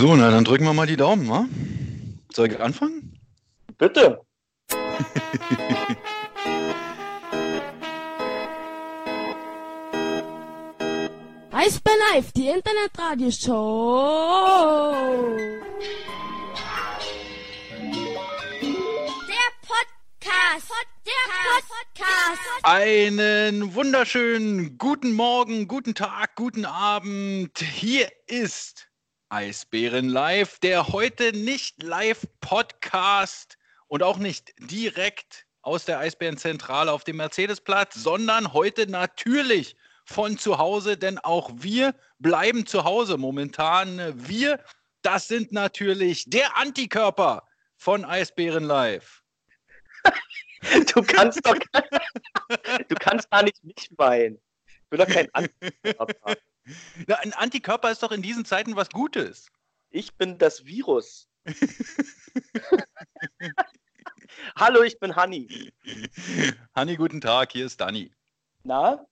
So, na dann drücken wir mal die Daumen, wa? Soll ich anfangen? Bitte. Eisbär Live, die Internetradioshow. Der Podcast. Der Podcast. Einen wunderschönen guten Morgen, guten Tag, guten Abend. Hier ist Eisbären Live, der heute nicht Live-Podcast und auch nicht direkt aus der Eisbärenzentrale auf dem Mercedesplatz, sondern heute natürlich von zu Hause, denn auch wir bleiben zu Hause momentan. Wir, das sind natürlich der Antikörper von Eisbären Live. Du kannst doch du kannst gar nicht mich meinen. Ich bin doch kein Antikörper. Na, ein Antikörper ist doch in diesen Zeiten was Gutes. Ich bin das Virus. Hallo, ich bin Hanni. Hanni, guten Tag, hier ist Dani. Na?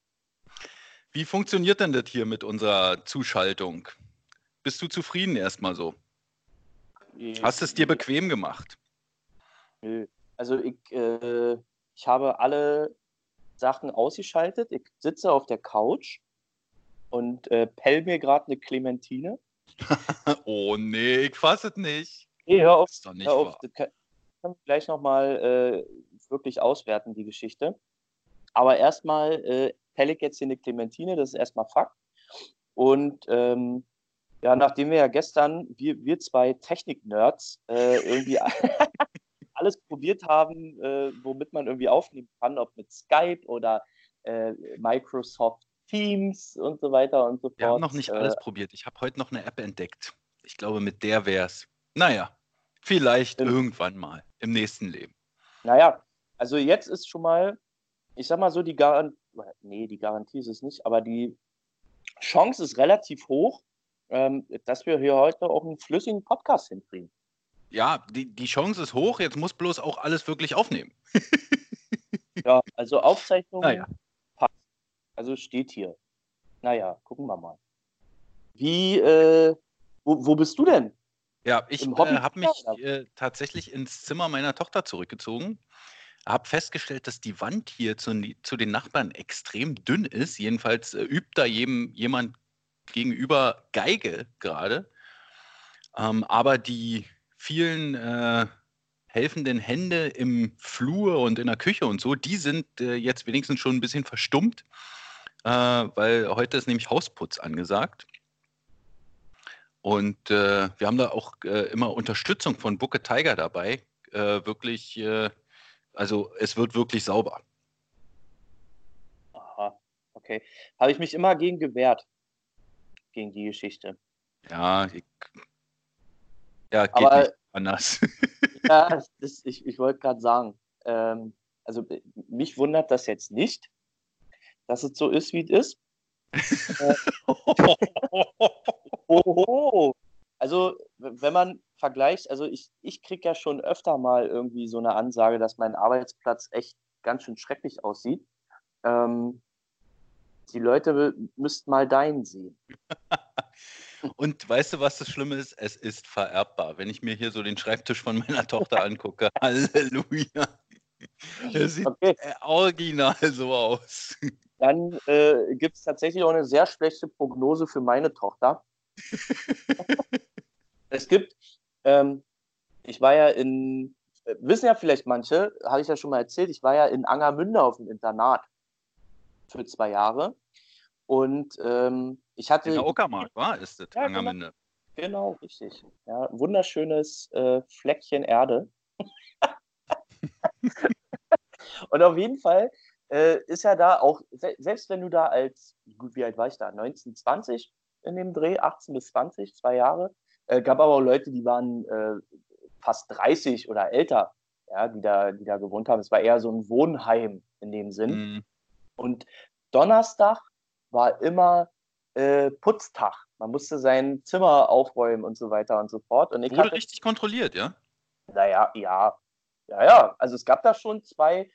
Wie funktioniert denn das hier mit unserer Zuschaltung? Bist du zufrieden erstmal so? Hast du es dir bequem gemacht? Nö. Also ich, äh, ich habe alle Sachen ausgeschaltet. Ich sitze auf der Couch und äh, pell mir gerade eine Clementine. oh nee, ich fasse es nicht. Nee, hör auf. Ist doch nicht hör auf. Das kann, kann ich gleich nochmal äh, wirklich auswerten, die Geschichte. Aber erstmal äh, pelle ich jetzt hier eine Clementine, das ist erstmal Fakt. Und ähm, ja, nachdem wir ja gestern, wir, wir zwei Technik-Nerds, äh, irgendwie alles probiert haben, äh, womit man irgendwie aufnehmen kann, ob mit Skype oder äh, Microsoft Teams und so weiter und so fort. Wir haben noch nicht äh, alles probiert. Ich habe heute noch eine App entdeckt. Ich glaube, mit der wär's. Naja, vielleicht Stimmt. irgendwann mal im nächsten Leben. Naja, also jetzt ist schon mal, ich sag mal so, die Garantie, nee, die Garantie ist es nicht, aber die Chance ist relativ hoch, ähm, dass wir hier heute auch einen flüssigen Podcast hinkriegen. Ja, die, die Chance ist hoch. Jetzt muss bloß auch alles wirklich aufnehmen. Ja, also Aufzeichnung Naja. Also steht hier. Naja, gucken wir mal. Wie, äh, wo, wo bist du denn? Ja, ich äh, habe mich äh, tatsächlich ins Zimmer meiner Tochter zurückgezogen. Habe festgestellt, dass die Wand hier zu, zu den Nachbarn extrem dünn ist. Jedenfalls äh, übt da jedem, jemand gegenüber Geige gerade. Ähm, aber die vielen äh, helfenden Hände im Flur und in der Küche und so, die sind äh, jetzt wenigstens schon ein bisschen verstummt, äh, weil heute ist nämlich Hausputz angesagt. Und äh, wir haben da auch äh, immer Unterstützung von Bucke Tiger dabei. Äh, wirklich, äh, also es wird wirklich sauber. Aha, okay. Habe ich mich immer gegen gewehrt. Gegen die Geschichte. Ja, ich, ja geht Aber- nicht anders. Ja, das ich, ich wollte gerade sagen, ähm, also mich wundert das jetzt nicht, dass es so ist, wie es ist. Oho. Also, w- wenn man vergleicht, also ich, ich kriege ja schon öfter mal irgendwie so eine Ansage, dass mein Arbeitsplatz echt ganz schön schrecklich aussieht. Ähm, die Leute müssten mal deinen sehen. Und weißt du, was das Schlimme ist? Es ist vererbbar. Wenn ich mir hier so den Schreibtisch von meiner Tochter angucke, Halleluja. Er sieht Okay, äh, original so aus. dann äh, gibt es tatsächlich auch eine sehr schlechte Prognose für meine Tochter. es gibt, ähm, ich war ja in, äh, wissen ja vielleicht manche, habe ich ja schon mal erzählt, ich war ja in Angermünde auf dem Internat für zwei Jahre. Und ähm, ich hatte. In der Uckermark, war ist das, Ja, genau. Angermünde. Genau, richtig. Ja, wunderschönes äh, Fleckchen Erde. Und auf jeden Fall äh, ist ja da auch, se selbst wenn du da als, gut, wie alt war ich da? 19, 20 in dem Dreh, 18 bis 20, zwei Jahre. Äh, gab aber auch Leute, die waren äh, fast 30 oder älter, ja, die da, die da gewohnt haben. Es war eher so ein Wohnheim in dem Sinn. Mm, Und Donnerstag war immer äh, Putztag. Man musste sein Zimmer aufräumen und so weiter und so fort. Und ich Wurde hatte, richtig kontrolliert, ja? naja, ja, ja, ja. Also es gab da schon zwei,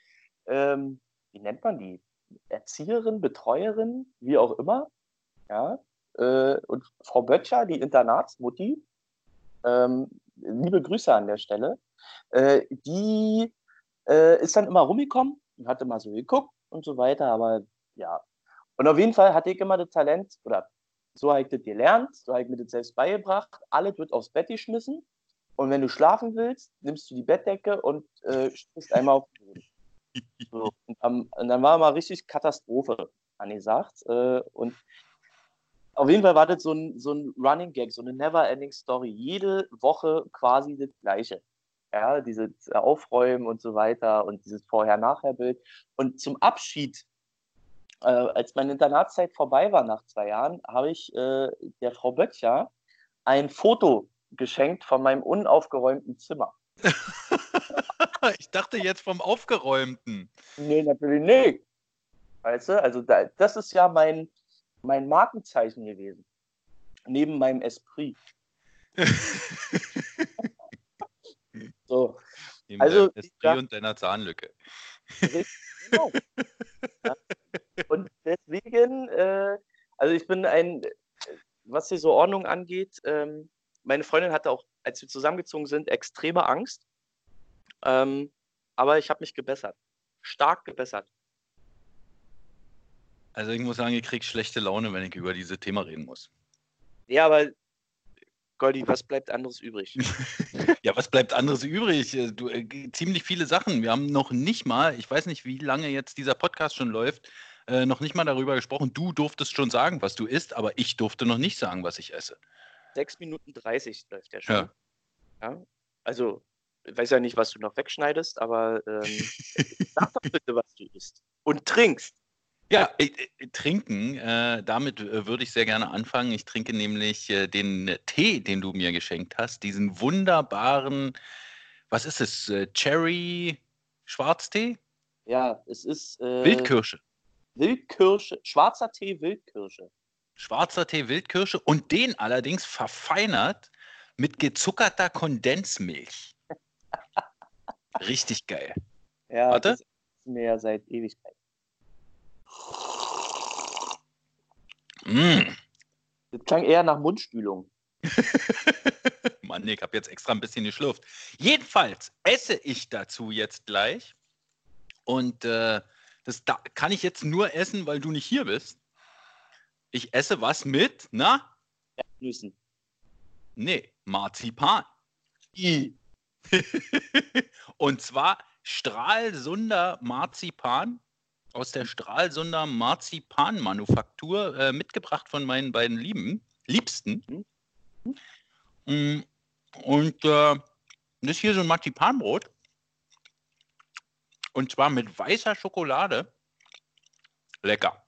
ähm, wie nennt man die? Erzieherin, Betreuerin, wie auch immer. Ja. Äh, und Frau Böttcher, die Internatsmutti, ähm, liebe Grüße an der Stelle, äh, die äh, ist dann immer rumgekommen und hatte mal so geguckt und so weiter, aber ja. Und auf jeden Fall hatte ich immer das Talent, oder so habe ich das gelernt, so habe ich mir das selbst beigebracht, alles wird aufs Bett geschmissen und wenn du schlafen willst, nimmst du die Bettdecke und äh, sprichst einmal auf den Boden. So. Und, um, und, dann war mal richtig Katastrophe angesagt. Äh, und auf jeden Fall war das so ein, so ein Running Gag, so eine Never-Ending Story. Jede Woche quasi das Gleiche. Ja, dieses Aufräumen und so weiter und dieses Vorher-Nachher-Bild. Und zum Abschied, äh, als meine Internatszeit vorbei war nach zwei Jahren, habe ich äh, der Frau Böttcher ein Foto geschenkt von meinem unaufgeräumten Zimmer. ich dachte jetzt vom aufgeräumten. Nee, natürlich nicht. Weißt du, also da, das ist ja mein, mein Markenzeichen gewesen. Neben meinem Esprit. so. Neben also, Esprit ja, und deiner Zahnlücke. Genau. ja. Und deswegen, äh, also ich bin ein, was hier so Ordnung angeht, ähm, meine Freundin hatte auch, als wir zusammengezogen sind, extreme Angst. Ähm, aber ich habe mich gebessert. Stark gebessert. Also ich muss sagen, ich kriege schlechte Laune, wenn ich über dieses Thema reden muss. Ja, aber Goldi, was bleibt anderes übrig? ja, was bleibt anderes übrig? Äh, du, äh, ziemlich viele Sachen. Wir haben noch nicht mal, ich weiß nicht, wie lange jetzt dieser Podcast schon läuft, äh, noch nicht mal darüber gesprochen. Du durftest schon sagen, was du isst, aber ich durfte noch nicht sagen, was ich esse. 6 Minuten 30 läuft der schon. Ja. ja. Also, ich weiß ja nicht, was du noch wegschneidest, aber ähm, sag doch bitte, was du isst. Und trinkst. Ja, äh, äh, trinken, äh, damit äh, würde ich sehr gerne anfangen. Ich trinke nämlich den Tee, den du mir geschenkt hast, diesen wunderbaren, was ist es, Cherry Schwarztee? Ja, es ist Wildkirsche. Wildkirsche, schwarzer Tee Wildkirsche. Schwarzer Tee Wildkirsche und den allerdings verfeinert mit gezuckerter Kondensmilch. Richtig geil. Ja, Warte. das ist mir seit Ewigkeit. Mm. Das klang eher nach Mundspülung. Mann, ich habe jetzt extra ein bisschen geschlürft. Jedenfalls esse ich dazu jetzt gleich. Und äh, das da kann ich jetzt nur essen, weil du nicht hier bist. Ich esse was mit, na? Nüssen. Nee, Marzipan. I. Und zwar Stralsunder Marzipan aus der Stralsunder Marzipanmanufaktur, äh, mitgebracht von meinen beiden Lieben, Liebsten. Mhm. Und äh, das ist hier so ein Marzipanbrot. Und zwar mit weißer Schokolade. Lecker.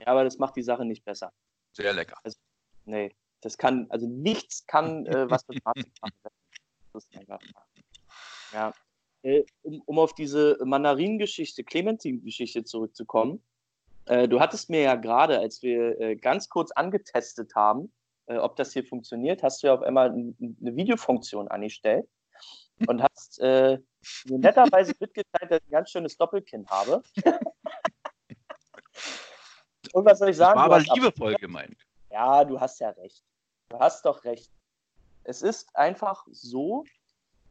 Ja, aber das macht die Sache nicht besser. Sehr lecker. Also, nee, das kann, also nichts kann äh, was mit Marzipan. einfach. Ja. Äh, um, um, auf diese Mandarinengeschichte, Clementin-Geschichte zurückzukommen. Äh, du hattest mir ja gerade, als wir äh, ganz kurz angetestet haben, äh, ob das hier funktioniert, hast du ja auf einmal eine Videofunktion angestellt und hast mir netterweise mitgeteilt, dass ich ein ganz schönes Doppelkinn habe. und was soll ich sagen? Das war aber liebevoll gemeint. Ja, du hast ja recht. Du hast doch recht. Es ist einfach so,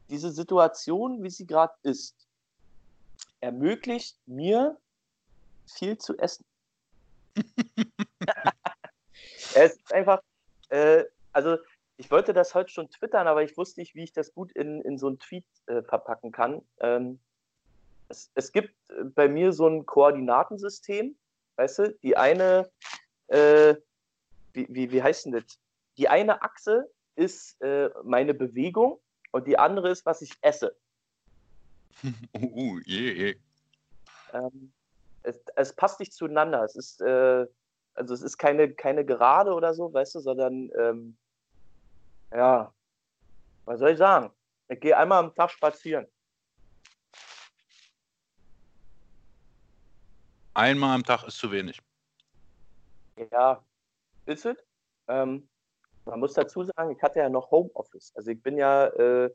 diese Situation, wie sie gerade ist, ermöglicht mir viel zu essen. es ist einfach, äh, also ich wollte das heute schon twittern, aber ich wusste nicht, wie ich das gut in, in so einen Tweet äh, verpacken kann. Ähm, es, es, gibt bei mir so ein Koordinatensystem, weißt du, die eine, äh, wie, wie, wie heißt denn das? Die eine Achse ist äh, meine Bewegung und die andere ist, was ich esse. uh, yeah, yeah. Ähm, es, es, passt nicht zueinander. Es ist, äh, also es ist keine, keine Gerade oder so, weißt du, sondern ähm, ja, was soll ich sagen? Ich gehe einmal am Tag spazieren. Einmal am Tag ist zu wenig. Ja, ist es? Ähm, man muss dazu sagen, ich hatte ja noch Homeoffice. Also ich bin ja äh,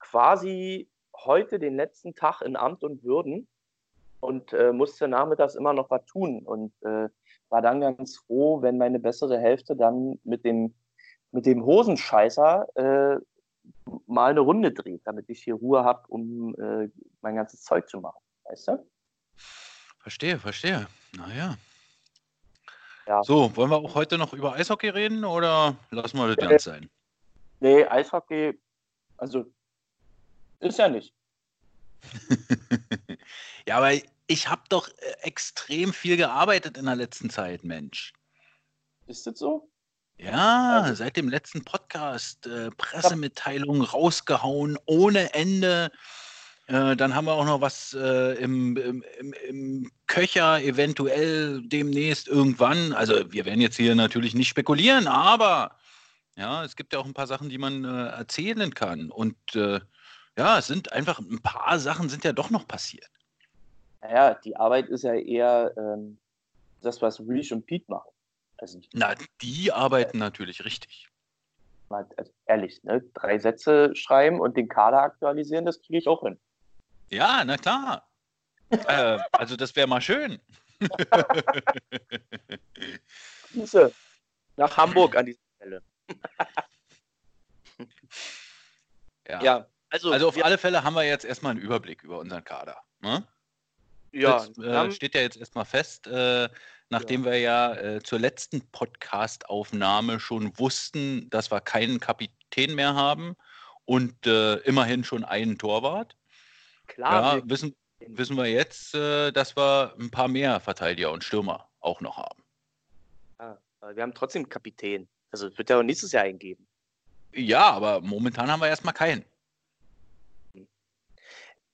quasi heute den letzten Tag in Amt und Würden und äh, musste nachmittags immer noch was tun und äh, war dann ganz froh, wenn meine bessere Hälfte dann mit dem, mit dem Hosenscheißer äh, normal eine Runde dreht, damit ich hier Ruhe habe, um äh, mein ganzes Zeug zu machen. Weißt du? Verstehe, verstehe. Naja. Ja. So, wollen wir auch heute noch über Eishockey reden oder lassen wir das ganz sein? Nee, Eishockey, also ist ja nicht. ja, aber ich habe doch äh, extrem viel gearbeitet in der letzten Zeit, Mensch. Ist das so? Ja, Also- seit dem letzten Podcast äh, Pressemitteilungen rausgehauen ohne Ende. Äh, dann haben wir auch noch was äh, im, im, im, Köcher, eventuell demnächst irgendwann. Also wir werden jetzt hier natürlich nicht spekulieren, aber ja, es gibt ja auch ein paar Sachen, die man äh, erzählen kann. Und äh, ja, es sind einfach ein paar Sachen sind ja doch noch passiert. Naja, die Arbeit ist ja eher ähm, das, was Reach und Pete machen. Also, Na, die arbeiten natürlich richtig. mal, also ehrlich, ne? drei Sätze schreiben und den Kader aktualisieren, das kriege ich auch hin. Ja, na klar. äh, also das wäre mal schön. Grüße nach Hamburg an dieser Stelle. Ja. Ja, also, Also auf wir, alle Fälle haben wir jetzt erstmal einen Überblick über unseren Kader. Ne? ja, das äh, steht ja jetzt erstmal fest, äh, nachdem wir ja äh, zur letzten Podcast-Aufnahme schon wussten, dass wir keinen Kapitän mehr haben und äh, immerhin schon einen Torwart. Klar, ja, wissen, wissen wir jetzt, äh, dass wir ein paar mehr Verteidiger und Stürmer auch noch haben. wir, aber wir haben trotzdem Kapitän. Also es wird ja auch nächstes Jahr eingeben. Ja, aber momentan haben wir erstmal keinen.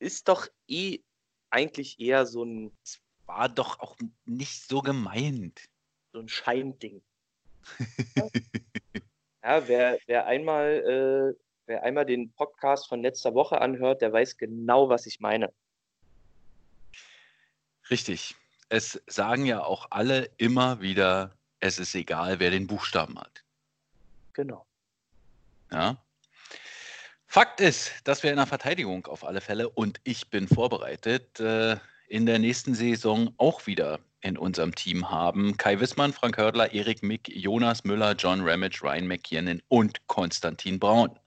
Ist doch eh eigentlich eher so ein, War doch auch nicht so gemeint. so ein Scheinding. ja, wer, wer einmal äh, wer einmal den Podcast von letzter Woche anhört, der weiß genau, was ich meine. Richtig. Es sagen ja auch alle immer wieder, es ist egal, wer den Buchstaben hat. Genau. Ja. Fakt ist, dass wir in der Verteidigung auf alle Fälle und ich bin vorbereitet, äh, in der nächsten Saison auch wieder in unserem Team haben. Kai Wissmann, Frank Hördler, Erik Mick, Jonas Müller, John Ramage, Ryan McKiernan und Konstantin Braun.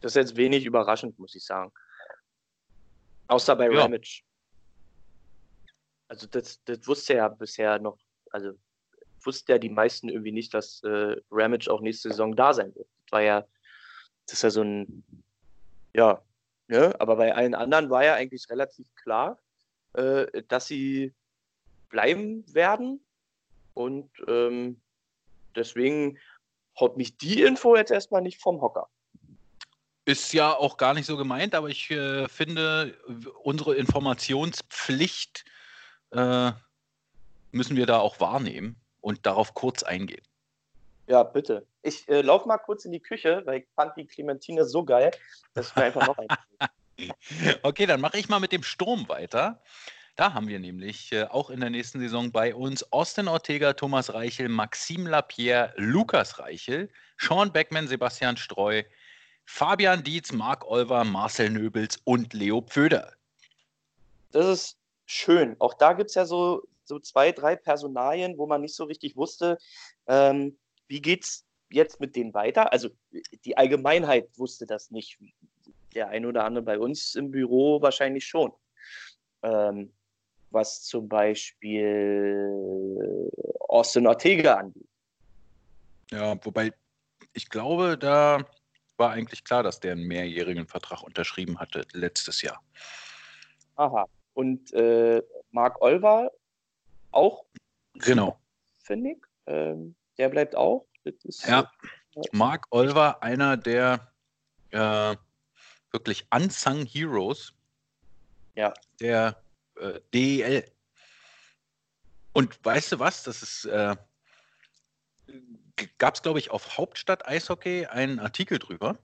Das ist jetzt wenig überraschend, muss ich sagen. Außer bei Ja. Ramage. Also das, das wusste ja bisher noch, also wusste ja die meisten irgendwie nicht, dass äh, Ramage auch nächste Saison da sein wird. Das war ja, das ist ja so ein, ja, ne? aber bei allen anderen war ja eigentlich relativ klar, äh, dass sie bleiben werden und ähm, deswegen haut mich die Info jetzt erstmal nicht vom Hocker. Ist ja auch gar nicht so gemeint, aber ich äh, finde, unsere Informationspflicht äh, müssen wir da auch wahrnehmen und darauf kurz eingehen. Ja, bitte. Ich äh, laufe mal kurz in die Küche, weil ich fand die Clementine so geil, dass ich mir einfach noch ein. Okay, dann mache ich mal mit dem Sturm weiter. Da haben wir nämlich äh, auch in der nächsten Saison bei uns Austin Ortega, Thomas Reichel, Maxim Lapierre, Lukas Reichel, Sean Beckmann, Sebastian Streu, Fabian Dietz, Marc Olver, Marcel Nöbels und Leo Pföder. Das ist schön. Auch da gibt es ja so, so zwei, drei Personalien, wo man nicht so richtig wusste, ähm, wie geht's jetzt mit denen weiter. Also die Allgemeinheit wusste das nicht. Der ein oder andere bei uns im Büro wahrscheinlich schon. Ähm, was zum Beispiel Austin Ortega angeht. Ja, wobei ich glaube, da war eigentlich klar, dass der einen mehrjährigen Vertrag unterschrieben hatte letztes Jahr. Aha. Und äh, Marc Olver auch, Genau. finde ich. Ähm, der bleibt auch. Das ist, Ja. Mark Olver, einer der äh, wirklich unsung Heroes Ja. der äh, DEL. Und weißt du was? Das ist, äh, gab es, glaube ich, auf Hauptstadt Eishockey einen Artikel drüber,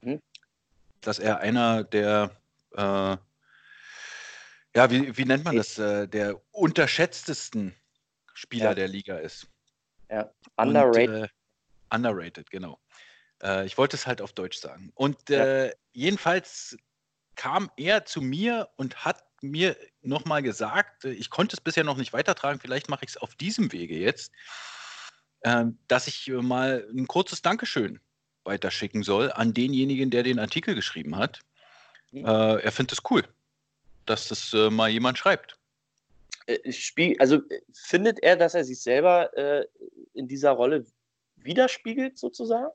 Mhm. dass er einer der, äh, ja, wie, wie nennt man das, äh, der unterschätztesten Spieler Ja. der Liga ist. Underrated. Und, äh, underrated, genau. Äh, ich wollte es halt auf Deutsch sagen. Und äh, jedenfalls kam er zu mir und hat mir nochmal gesagt, äh, ich konnte es bisher noch nicht weitertragen, vielleicht mache ich es auf diesem Wege jetzt, dass ich äh, mal ein kurzes Dankeschön weiterschicken soll an denjenigen, der den Artikel geschrieben hat. Mhm. Äh, er findet es cool, dass das äh, mal jemand schreibt. Spiel, also findet er, dass er sich selber äh, in dieser Rolle widerspiegelt, sozusagen?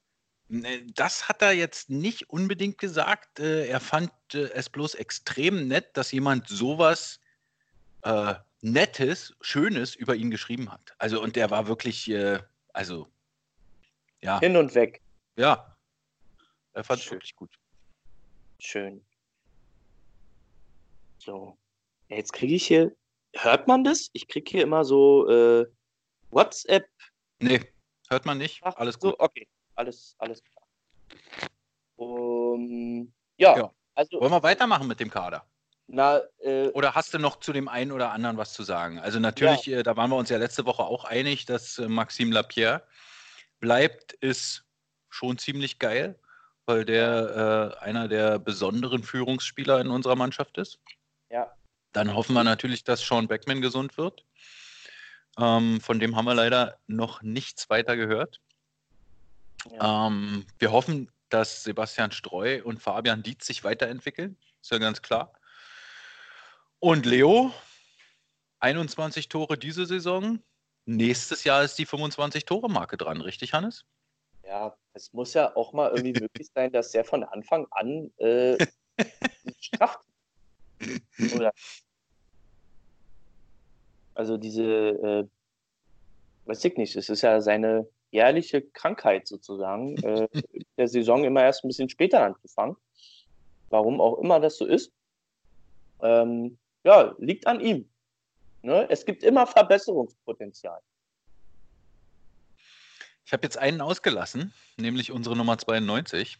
Das hat er jetzt nicht unbedingt gesagt. Er fand es bloß extrem nett, dass jemand sowas äh, Nettes, Schönes über ihn geschrieben hat. Also, und der war wirklich, äh, also, ja, Hin und weg. ja. Er fand es wirklich gut. Schön. So. Ja, jetzt kriege ich hier. Hört man das? Ich kriege hier immer so äh, WhatsApp. Nee, hört man nicht. Ach, Alles so, gut. okay. Alles, alles klar. Um, ja, Ja. also, Wollen wir weitermachen mit dem Kader? Na, äh, Oder hast du noch zu dem einen oder anderen was zu sagen? Also natürlich, äh, da waren wir uns ja letzte Woche auch einig, dass äh, Maxime Lapierre bleibt, ist schon ziemlich geil, weil der äh, einer der besonderen Führungsspieler in unserer Mannschaft ist. ja, Dann hoffen wir natürlich, dass Sean Beckman gesund wird. Ähm, von dem haben wir leider noch nichts weiter gehört. ja. Ähm, wir hoffen, dass Sebastian Streu und Fabian Dietz sich weiterentwickeln. Ist ja ganz klar. Und Leo, 21 Tore diese Saison. Nächstes Jahr ist die 25-Tore-Marke dran, richtig, Hannes? Ja, es muss ja auch mal irgendwie möglich sein, dass der von Anfang an äh, strafft. Oder? Also diese, äh, weiß ich nicht, es ist ja seine jährliche Krankheit sozusagen, äh, der Saison immer erst ein bisschen später anzufangen. Warum auch immer das so ist. Ähm, ja, liegt an ihm. Ne? Es gibt immer Verbesserungspotenzial. Ich habe jetzt einen ausgelassen, nämlich unsere Nummer 92.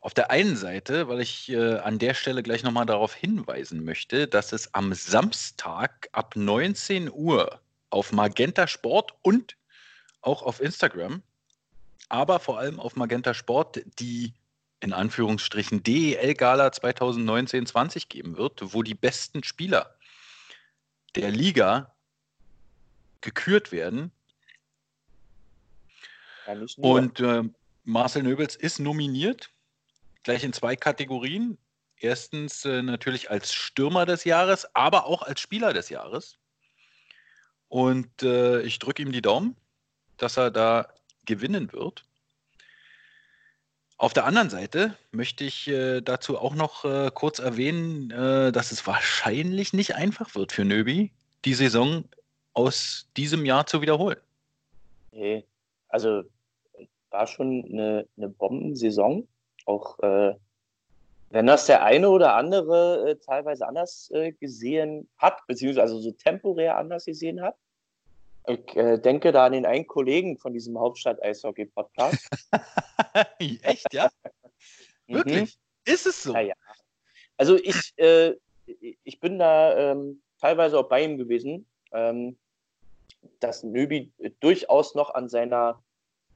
Auf der einen Seite, weil ich äh, an der Stelle gleich nochmal darauf hinweisen möchte, dass es am Samstag ab 19 Uhr auf Magenta Sport und auch auf Instagram, aber vor allem auf Magenta Sport die in Anführungsstrichen DEL Gala 2019-20 geben wird, wo die besten Spieler der Liga gekürt werden Ja, und äh, Marcel Nöbels ist nominiert, gleich in zwei Kategorien. Erstens äh, natürlich als Stürmer des Jahres, aber auch als Spieler des Jahres. Und äh, ich drücke ihm die Daumen, dass er da gewinnen wird. Auf der anderen Seite möchte ich äh, dazu auch noch äh, kurz erwähnen, äh, dass es wahrscheinlich nicht einfach wird für Nöbi, die Saison aus diesem Jahr zu wiederholen. Nee, also war schon eine, eine Bombensaison. Auch äh, wenn das der eine oder andere äh, teilweise anders äh, gesehen hat, beziehungsweise also so temporär anders gesehen hat. Ich äh, denke da an den einen Kollegen von diesem Hauptstadt-Eishockey-Podcast. Echt, ja? Mhm. Wirklich? Ist es so? Ja, ja. Also ich, äh, ich bin da ähm, teilweise auch bei ihm gewesen, ähm, dass Nöbi durchaus noch an seiner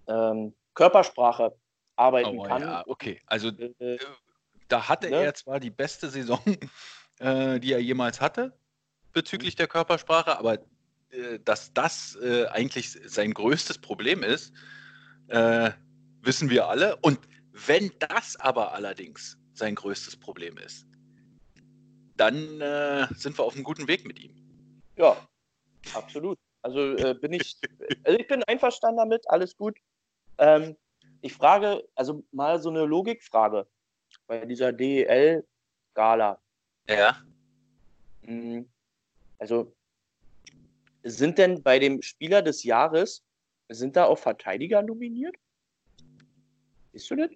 ähm, Körpersprache arbeiten Oh, kann. ja, okay. Also Äh, da hatte Ne? er zwar die beste Saison, äh, die er jemals hatte bezüglich der Körpersprache, aber dass das äh, eigentlich sein größtes Problem ist, äh, wissen wir alle. Und wenn das aber allerdings sein größtes Problem ist, dann äh, sind wir auf einem guten Weg mit ihm. ja, absolut. Also äh, bin ich, also ich bin einverstanden damit, alles gut. Ähm, ich frage, also mal so eine Logikfrage bei dieser DEL-Gala. Ja. Mm, Also sind denn bei dem Spieler des Jahres, sind da auch Verteidiger nominiert? Siehst du das?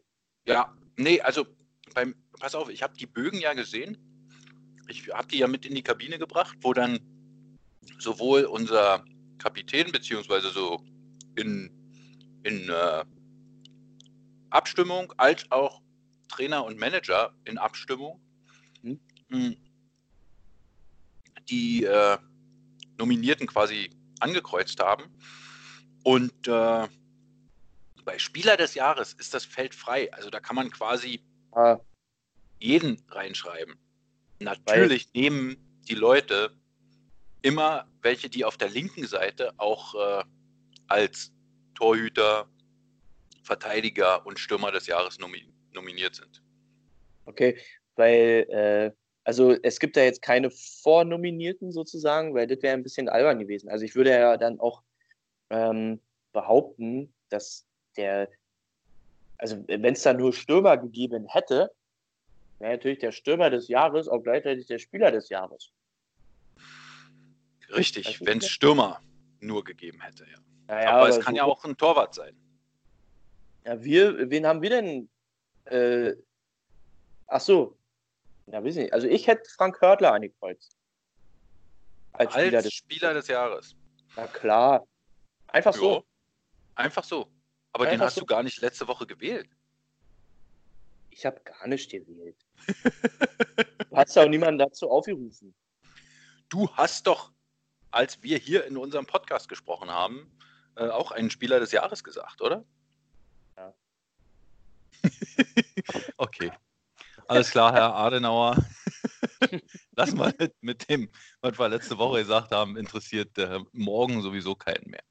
Ja, nee, also beim, pass auf, ich habe die Bögen ja gesehen. Ich habe die ja mit in die Kabine gebracht, wo dann sowohl unser Kapitän, beziehungsweise so in, in äh, Abstimmung, als auch Trainer und Manager in Abstimmung Mhm. mh, die äh, Nominierten quasi angekreuzt haben. Und äh, bei Spieler des Jahres ist das Feld frei. Also da kann man quasi Ah, jeden reinschreiben. Natürlich nehmen die Leute immer welche, die auf der linken Seite auch äh, als Torhüter, Verteidiger und Stürmer des Jahres nomi nominiert sind. Okay, weil, äh, also es gibt da jetzt keine Vornominierten sozusagen, weil das wäre ein bisschen albern gewesen. Also ich würde ja dann auch ähm, behaupten, dass der, also wenn es da nur Stürmer gegeben hätte, wäre natürlich der Stürmer des Jahres auch gleichzeitig der Spieler des Jahres. Richtig, wenn es Stürmer nur gegeben hätte, ja. Naja, aber, es kann so- ja auch ein Torwart sein. Ja, wir, wen haben wir denn? Äh, ach so. Ja, weiß ich nicht. Also ich hätte Frank Hörtler angekreuzt. Als Spieler Als des Spieler des Jahres. Na klar. Einfach Ja, so. Einfach so. Aber den Einfach hast so. du gar nicht letzte Woche gewählt. Ich habe gar nicht gewählt. du hast ja auch niemanden dazu aufgerufen. Du hast doch, als wir hier in unserem Podcast gesprochen haben, äh, auch einen Spieler des Jahres gesagt, oder? Ja. okay. Alles klar, Herr Adenauer. Lass mal mit, dem, was wir letzte Woche gesagt haben, interessiert äh, morgen sowieso keinen mehr.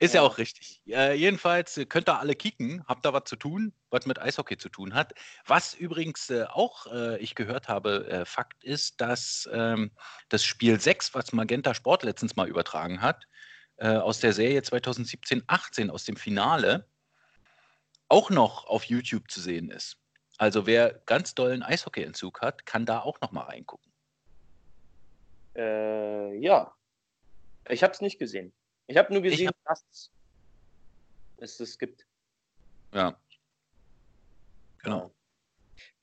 Ist ja, Ja. auch richtig. Äh, jedenfalls äh, könnt ihr alle kicken, habt da was zu tun, was mit Eishockey zu tun hat. Was übrigens äh, auch äh, ich gehört habe, äh, Fakt ist, dass ähm, das Spiel 6, was Magenta Sport letztens mal übertragen hat, aus der Serie 2017-18, aus dem Finale, auch noch auf YouTube zu sehen ist. Also wer ganz dollen Eishockeyentzug hat, kann da auch noch mal reingucken. Äh, ja. Ich habe es nicht gesehen. Ich habe nur gesehen, dass es es gibt. Ja. Genau.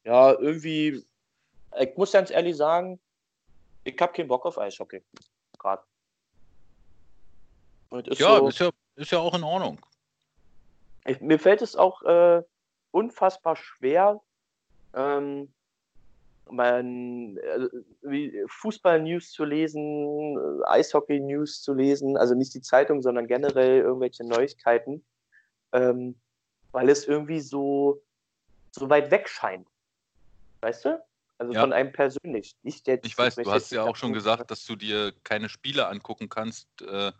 Ja, irgendwie, ich muss ganz ehrlich sagen, ich habe keinen Bock auf Eishockey. Gerade. Ist Ja, so, ist ja, ist ja auch in Ordnung. ich, mir fällt es auch äh, unfassbar schwer, ähm, mein, äh, Fußball-News zu lesen, Eishockey-News zu lesen, also nicht die Zeitung, sondern generell irgendwelche Neuigkeiten, ähm, weil es irgendwie so, so weit weg scheint. Weißt du? Also Ja. von einem persönlich. Nicht jetzt, Ich weiß, du hast ja auch schon gesagt, dass du dir keine Spiele angucken kannst äh,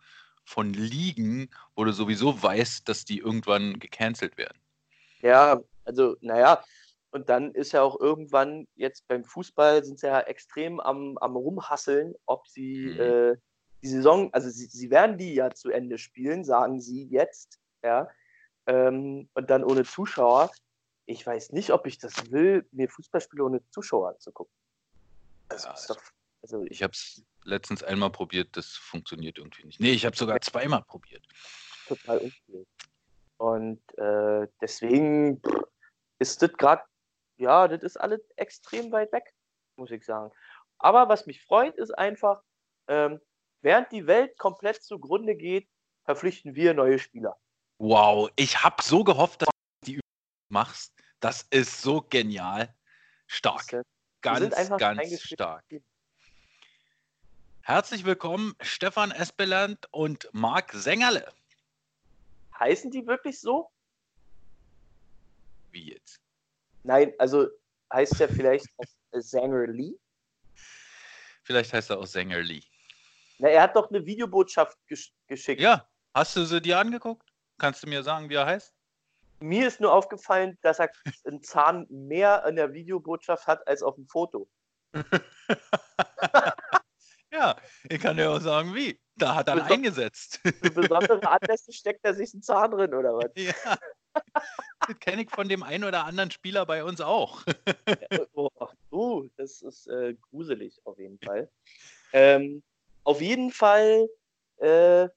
von Ligen, wo du sowieso weißt, dass die irgendwann gecancelt werden. Ja, also, naja, und dann ist ja auch irgendwann, jetzt beim Fußball sind sie ja extrem am, am Rumhasseln, ob sie Mhm. äh, die Saison, also sie, sie werden die ja zu Ende spielen, sagen sie jetzt, ja, ähm, und dann ohne Zuschauer. Ich weiß nicht, ob ich das will, mir Fußballspiele ohne Zuschauer anzugucken. Das Ja, ist doch, also ich habe es letztens einmal probiert, das funktioniert irgendwie nicht. Nee, ich habe sogar zweimal probiert. total uncool. Und äh, deswegen ist das gerade, ja, das ist alles extrem weit weg, muss ich sagen. Aber was mich freut, ist einfach, ähm, während die Welt komplett zugrunde geht, verpflichten wir neue Spieler. Wow, ich habe so gehofft, dass du die Übung machst. Das ist so genial. Stark. Wir Ganz, ganz stark. Herzlich willkommen, Stefan Espeland und Marc Sängerle. Heißen die wirklich so? Wie jetzt? Nein, also heißt der vielleicht auch Sanger Lee? Vielleicht heißt er auch Sängerli. Na, er hat doch eine Videobotschaft gesch geschickt. Ja, hast du sie dir angeguckt? Kannst du mir sagen, wie er heißt? Mir ist nur aufgefallen, dass er einen Zahn mehr in der Videobotschaft hat als auf dem Foto. Ja, ich kann dir auch sagen, wie. Da hat er eingesetzt. Für besondere Anlässe steckt er sich einen Zahn drin, oder was? ja. Das kenne ich von dem einen oder anderen Spieler bei uns auch. Oh, du, das ist äh, gruselig auf jeden Fall. Ähm, auf jeden Fall, äh,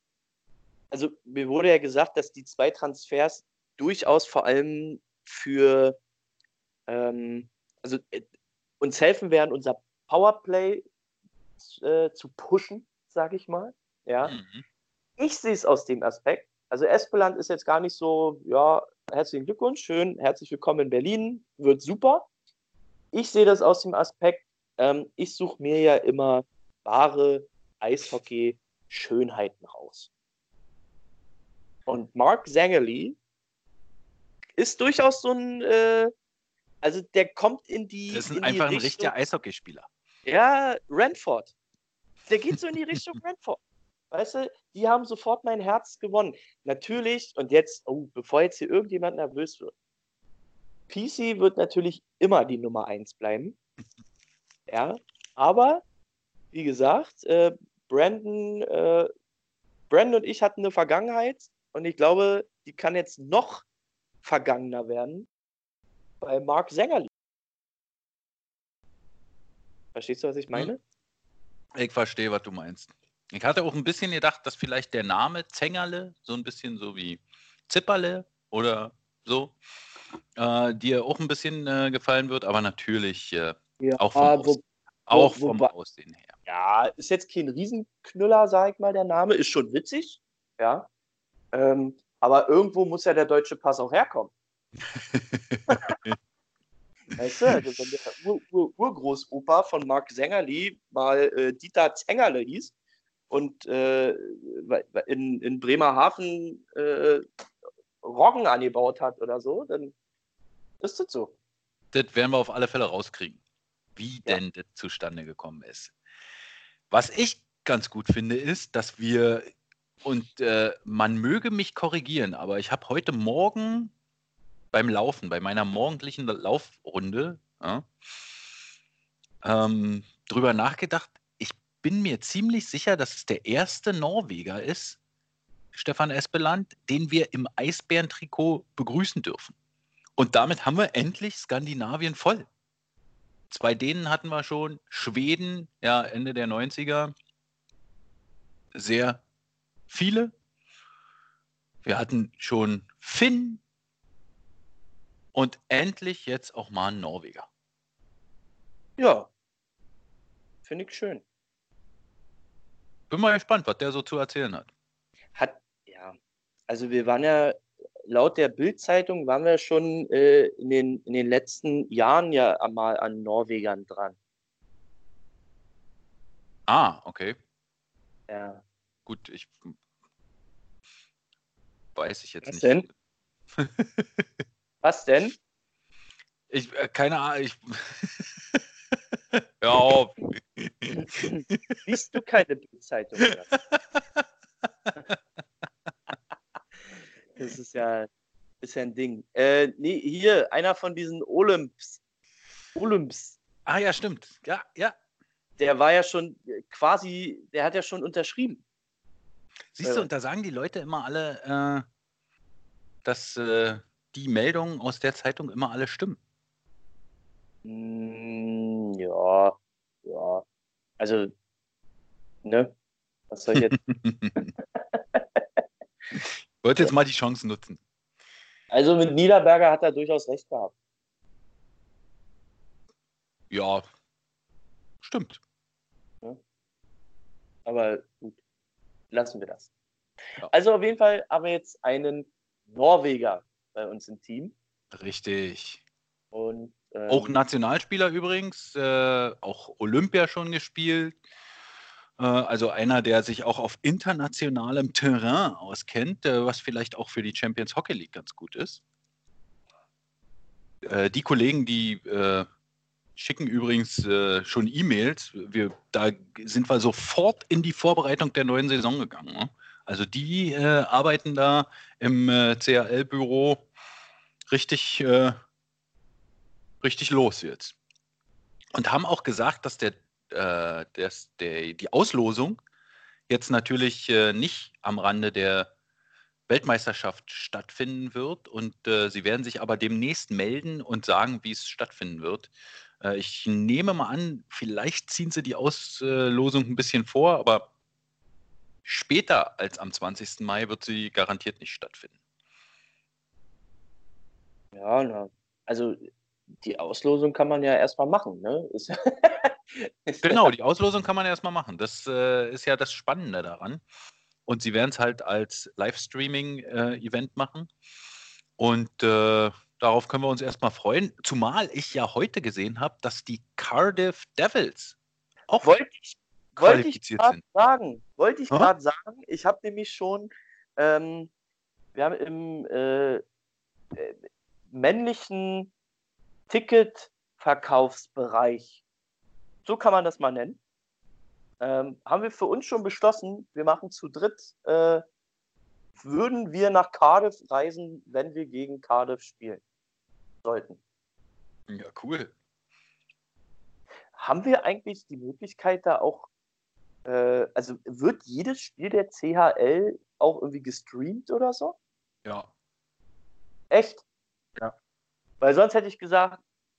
also mir wurde ja gesagt, dass die zwei Transfers durchaus vor allem für ähm, also äh, uns helfen werden, unser Powerplay äh, zu pushen, sage ich mal. Ja. Mhm. Ich sehe es aus dem Aspekt. Also Espeland ist jetzt gar nicht so, ja, herzlichen Glückwunsch, schön, herzlich willkommen in Berlin, wird super. Ich sehe das aus dem Aspekt, ähm, ich suche mir ja immer wahre Eishockey-Schönheiten raus. Und Mark Zangerly ist durchaus so ein, äh, also der kommt in die. Das ist in die einfach ein Richtung- richtiger Eishockeyspieler. Ja, Renford. Der geht so in die Richtung Renford. Weißt du, die haben sofort mein Herz gewonnen. Natürlich, und jetzt, oh, bevor jetzt hier irgendjemand nervös wird. PC wird natürlich immer die Nummer 1 bleiben. Ja, aber wie gesagt, äh, Brandon, äh, Brandon und ich hatten eine Vergangenheit und ich glaube, die kann jetzt noch vergangener werden bei Mark Sängerli. Verstehst du, was ich meine? Ich verstehe, was du meinst. Ich hatte auch ein bisschen gedacht, dass vielleicht der Name Zengerle so ein bisschen so wie Zipperle oder so äh, dir auch ein bisschen äh, gefallen wird, aber natürlich äh, Ja, auch vom, wo, Aus auch wo- vom Aussehen her. ja, ist jetzt kein Riesenknüller, sag ich mal, der Name. Ist schon witzig, ja. Ähm, aber irgendwo muss ja der deutsche Pass auch herkommen. Weißt du, also wenn der Ur Ur Urgroßopa von Marc Sängerli mal äh, Dieter Zengerle hieß und äh, in, in Bremerhaven äh, Roggen angebaut hat oder so, dann ist das so. Das werden wir auf alle Fälle rauskriegen, wie Ja. denn das zustande gekommen ist. Was ich ganz gut finde, ist, dass wir, und äh, man möge mich korrigieren, aber ich habe heute Morgen beim Laufen, bei meiner morgendlichen Laufrunde, ja, ähm, drüber nachgedacht. Bin mir ziemlich sicher, dass es der erste Norweger ist, Stefan Espeland, den wir im Eisbärentrikot begrüßen dürfen. Und damit haben wir endlich Skandinavien voll. Zwei Dänen hatten wir schon, Schweden, ja, Ende der 90er, sehr viele. Wir hatten schon Finn und endlich jetzt auch mal einen Norweger. Ja. Finde ich schön. Bin mal gespannt, was der so zu erzählen hat. Hat, ja. Also wir waren ja, laut der Bild-Zeitung waren wir schon äh, in, den, in den letzten Jahren ja mal an Norwegern dran. Ah, okay. Ja. Gut, ich weiß ich jetzt Was nicht. denn? Was denn? Ich, äh, keine Ahnung, ich. Hör auf. Liest du keine Bild-Zeitung? das ist ja, ist ja ein Ding. Äh, nee, hier, einer von diesen Olymps. Olymps. Ah ja, stimmt. Ja, ja. Der war ja schon äh, quasi, der hat ja schon unterschrieben. Siehst du, Ja. und da sagen die Leute immer alle, äh, dass äh, die Meldungen aus der Zeitung immer alle stimmen. Mm, ja, ja. Also, ne? Was soll ich jetzt? Ich wollte jetzt mal die Chance nutzen. Also mit Niederberger hat er durchaus recht gehabt. Ja, stimmt. Aber gut, lassen wir das. Ja. Also auf jeden Fall haben wir jetzt einen Norweger bei uns im Team. Richtig. Und ähm, Auch Nationalspieler übrigens, äh, auch Olympia schon gespielt. Äh, also einer, der sich auch auf internationalem Terrain auskennt, äh, was vielleicht auch für die Champions Hockey League ganz gut ist. Äh, die Kollegen, die schicken übrigens schon E-Mails. Wir, da sind wir sofort in die Vorbereitung der neuen Saison gegangen. Ne? Also die arbeiten da im CAL-Büro richtig, richtig los jetzt. Und haben auch gesagt, dass der, äh, dass der, die Auslosung jetzt natürlich äh, nicht am Rande der Weltmeisterschaft stattfinden wird. Und äh, sie werden sich aber demnächst melden und sagen, wie es stattfinden wird. Äh, ich nehme mal an, vielleicht ziehen sie die Auslosung ein bisschen vor, aber später als am 20. Mai wird sie garantiert nicht stattfinden. ja, na, also die Auslosung kann man ja erstmal machen, ne? Ist, ist Genau, die Auslosung kann man erstmal machen. Das äh, ist ja das Spannende daran. Und sie werden es halt als Livestreaming-Event machen. Und äh, darauf können wir uns erstmal freuen. Zumal ich ja heute gesehen habe, dass die Cardiff Devils auch Wollte ich, wollte ich qualifiziert gerade sind. sagen. Wollte ich gerade sagen. Ich habe nämlich schon, ähm, wir haben im äh, äh, männlichen Ticketverkaufsbereich, so kann man das mal nennen, ähm, haben wir für uns schon beschlossen, wir machen zu dritt, äh, würden wir nach Cardiff reisen, wenn wir gegen Cardiff spielen sollten. Ja, cool. Haben wir eigentlich die Möglichkeit, da auch, äh, also wird jedes Spiel der CHL auch irgendwie gestreamt oder so? Ja. Echt? Ja. Weil sonst hätte ich gesagt,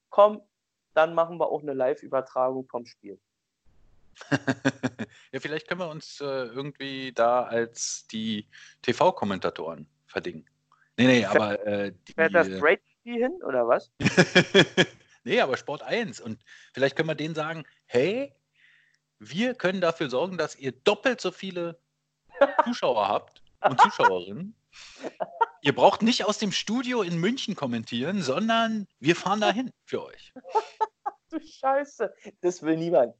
komm, dann machen wir auch eine Live-Übertragung vom Spiel. ja, vielleicht können wir uns äh, irgendwie da als die TV-Kommentatoren verdingen. Nee, nee, aber äh, die, Fährt das Brady hin oder was? nee, aber Sport 1. Und vielleicht können wir denen sagen, hey, wir können dafür sorgen, dass ihr doppelt so viele Zuschauer habt und Zuschauerinnen. Ihr braucht nicht aus dem Studio in München kommentieren, sondern wir fahren dahin für euch. du Scheiße. Das will niemand.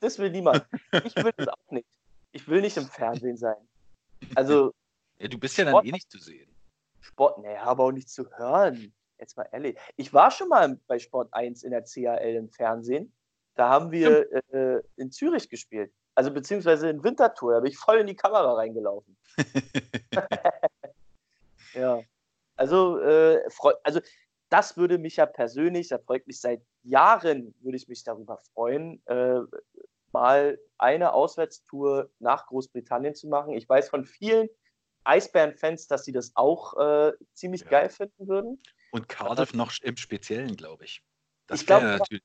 Das will niemand. Ich will das auch nicht. Ich will nicht im Fernsehen sein. Also. Ja, du bist ja dann eh nicht zu sehen. Sport, naja, aber auch nicht zu hören. Jetzt mal ehrlich. Ich war schon mal bei Sport 1 in der CAL im Fernsehen. Da haben wir äh, in Zürich gespielt. Also beziehungsweise in Winterthur. Da bin ich voll in die Kamera reingelaufen. ja. Also, äh, also das würde mich ja persönlich, da freut mich seit Jahren, würde ich mich darüber freuen, äh, mal eine Auswärtstour nach Großbritannien zu machen. Ich weiß von vielen Eisbären-Fans, dass sie das auch äh, ziemlich ja. geil finden würden. Und Cardiff noch im Speziellen, glaube ich. Das ich glaube natürlich.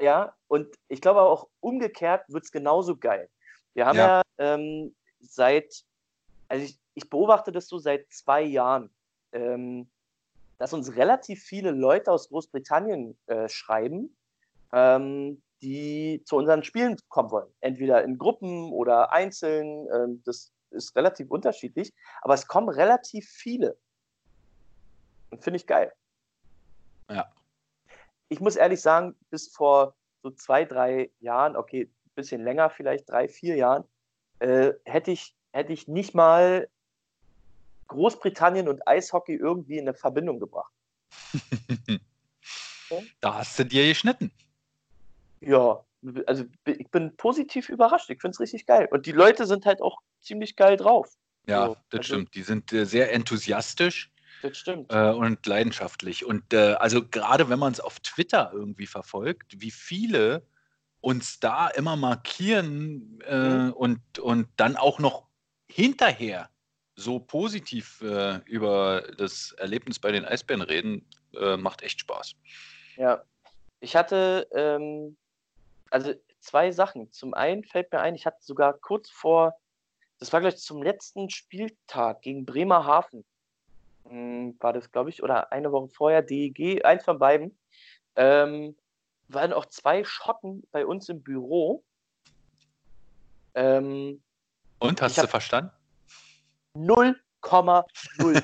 Ja, und ich glaube auch umgekehrt wird es genauso geil. Wir haben ja, ja ähm, seit, also ich, ich, beobachte das so seit zwei Jahren, ähm, dass uns relativ viele Leute aus Großbritannien äh, schreiben, ähm, die zu unseren Spielen kommen wollen. Entweder in Gruppen oder einzeln. Ähm, das ist relativ unterschiedlich, aber es kommen relativ viele. Und finde ich geil. Ja. Ich muss ehrlich sagen, bis vor so zwei, drei Jahren, okay, ein bisschen länger, vielleicht drei, vier Jahren, äh, hätte, ich, hätte ich nicht mal Großbritannien und Eishockey irgendwie in eine Verbindung gebracht. da hast du dir geschnitten. Ja, also ich bin positiv überrascht. Ich finde es richtig geil. Und die Leute sind halt auch ziemlich geil drauf. Ja, so, das also, stimmt. Die sind äh, sehr enthusiastisch. Das stimmt. Äh, und leidenschaftlich. Und äh, also gerade wenn man es auf Twitter irgendwie verfolgt, wie viele uns da immer markieren äh, mhm. und, und dann auch noch hinterher so positiv äh, über das Erlebnis bei den Eisbären reden, äh, macht echt Spaß. Ja, ich hatte ähm, also zwei Sachen. Zum einen fällt mir ein, ich hatte sogar kurz vor, das war gleich zum letzten Spieltag gegen Bremerhaven, hm, war das, glaube ich, oder eine Woche vorher, DEG, eins von beiden, ähm, waren auch zwei Schotten bei uns im Büro. Ähm, Und, hast du verstanden? 0,0.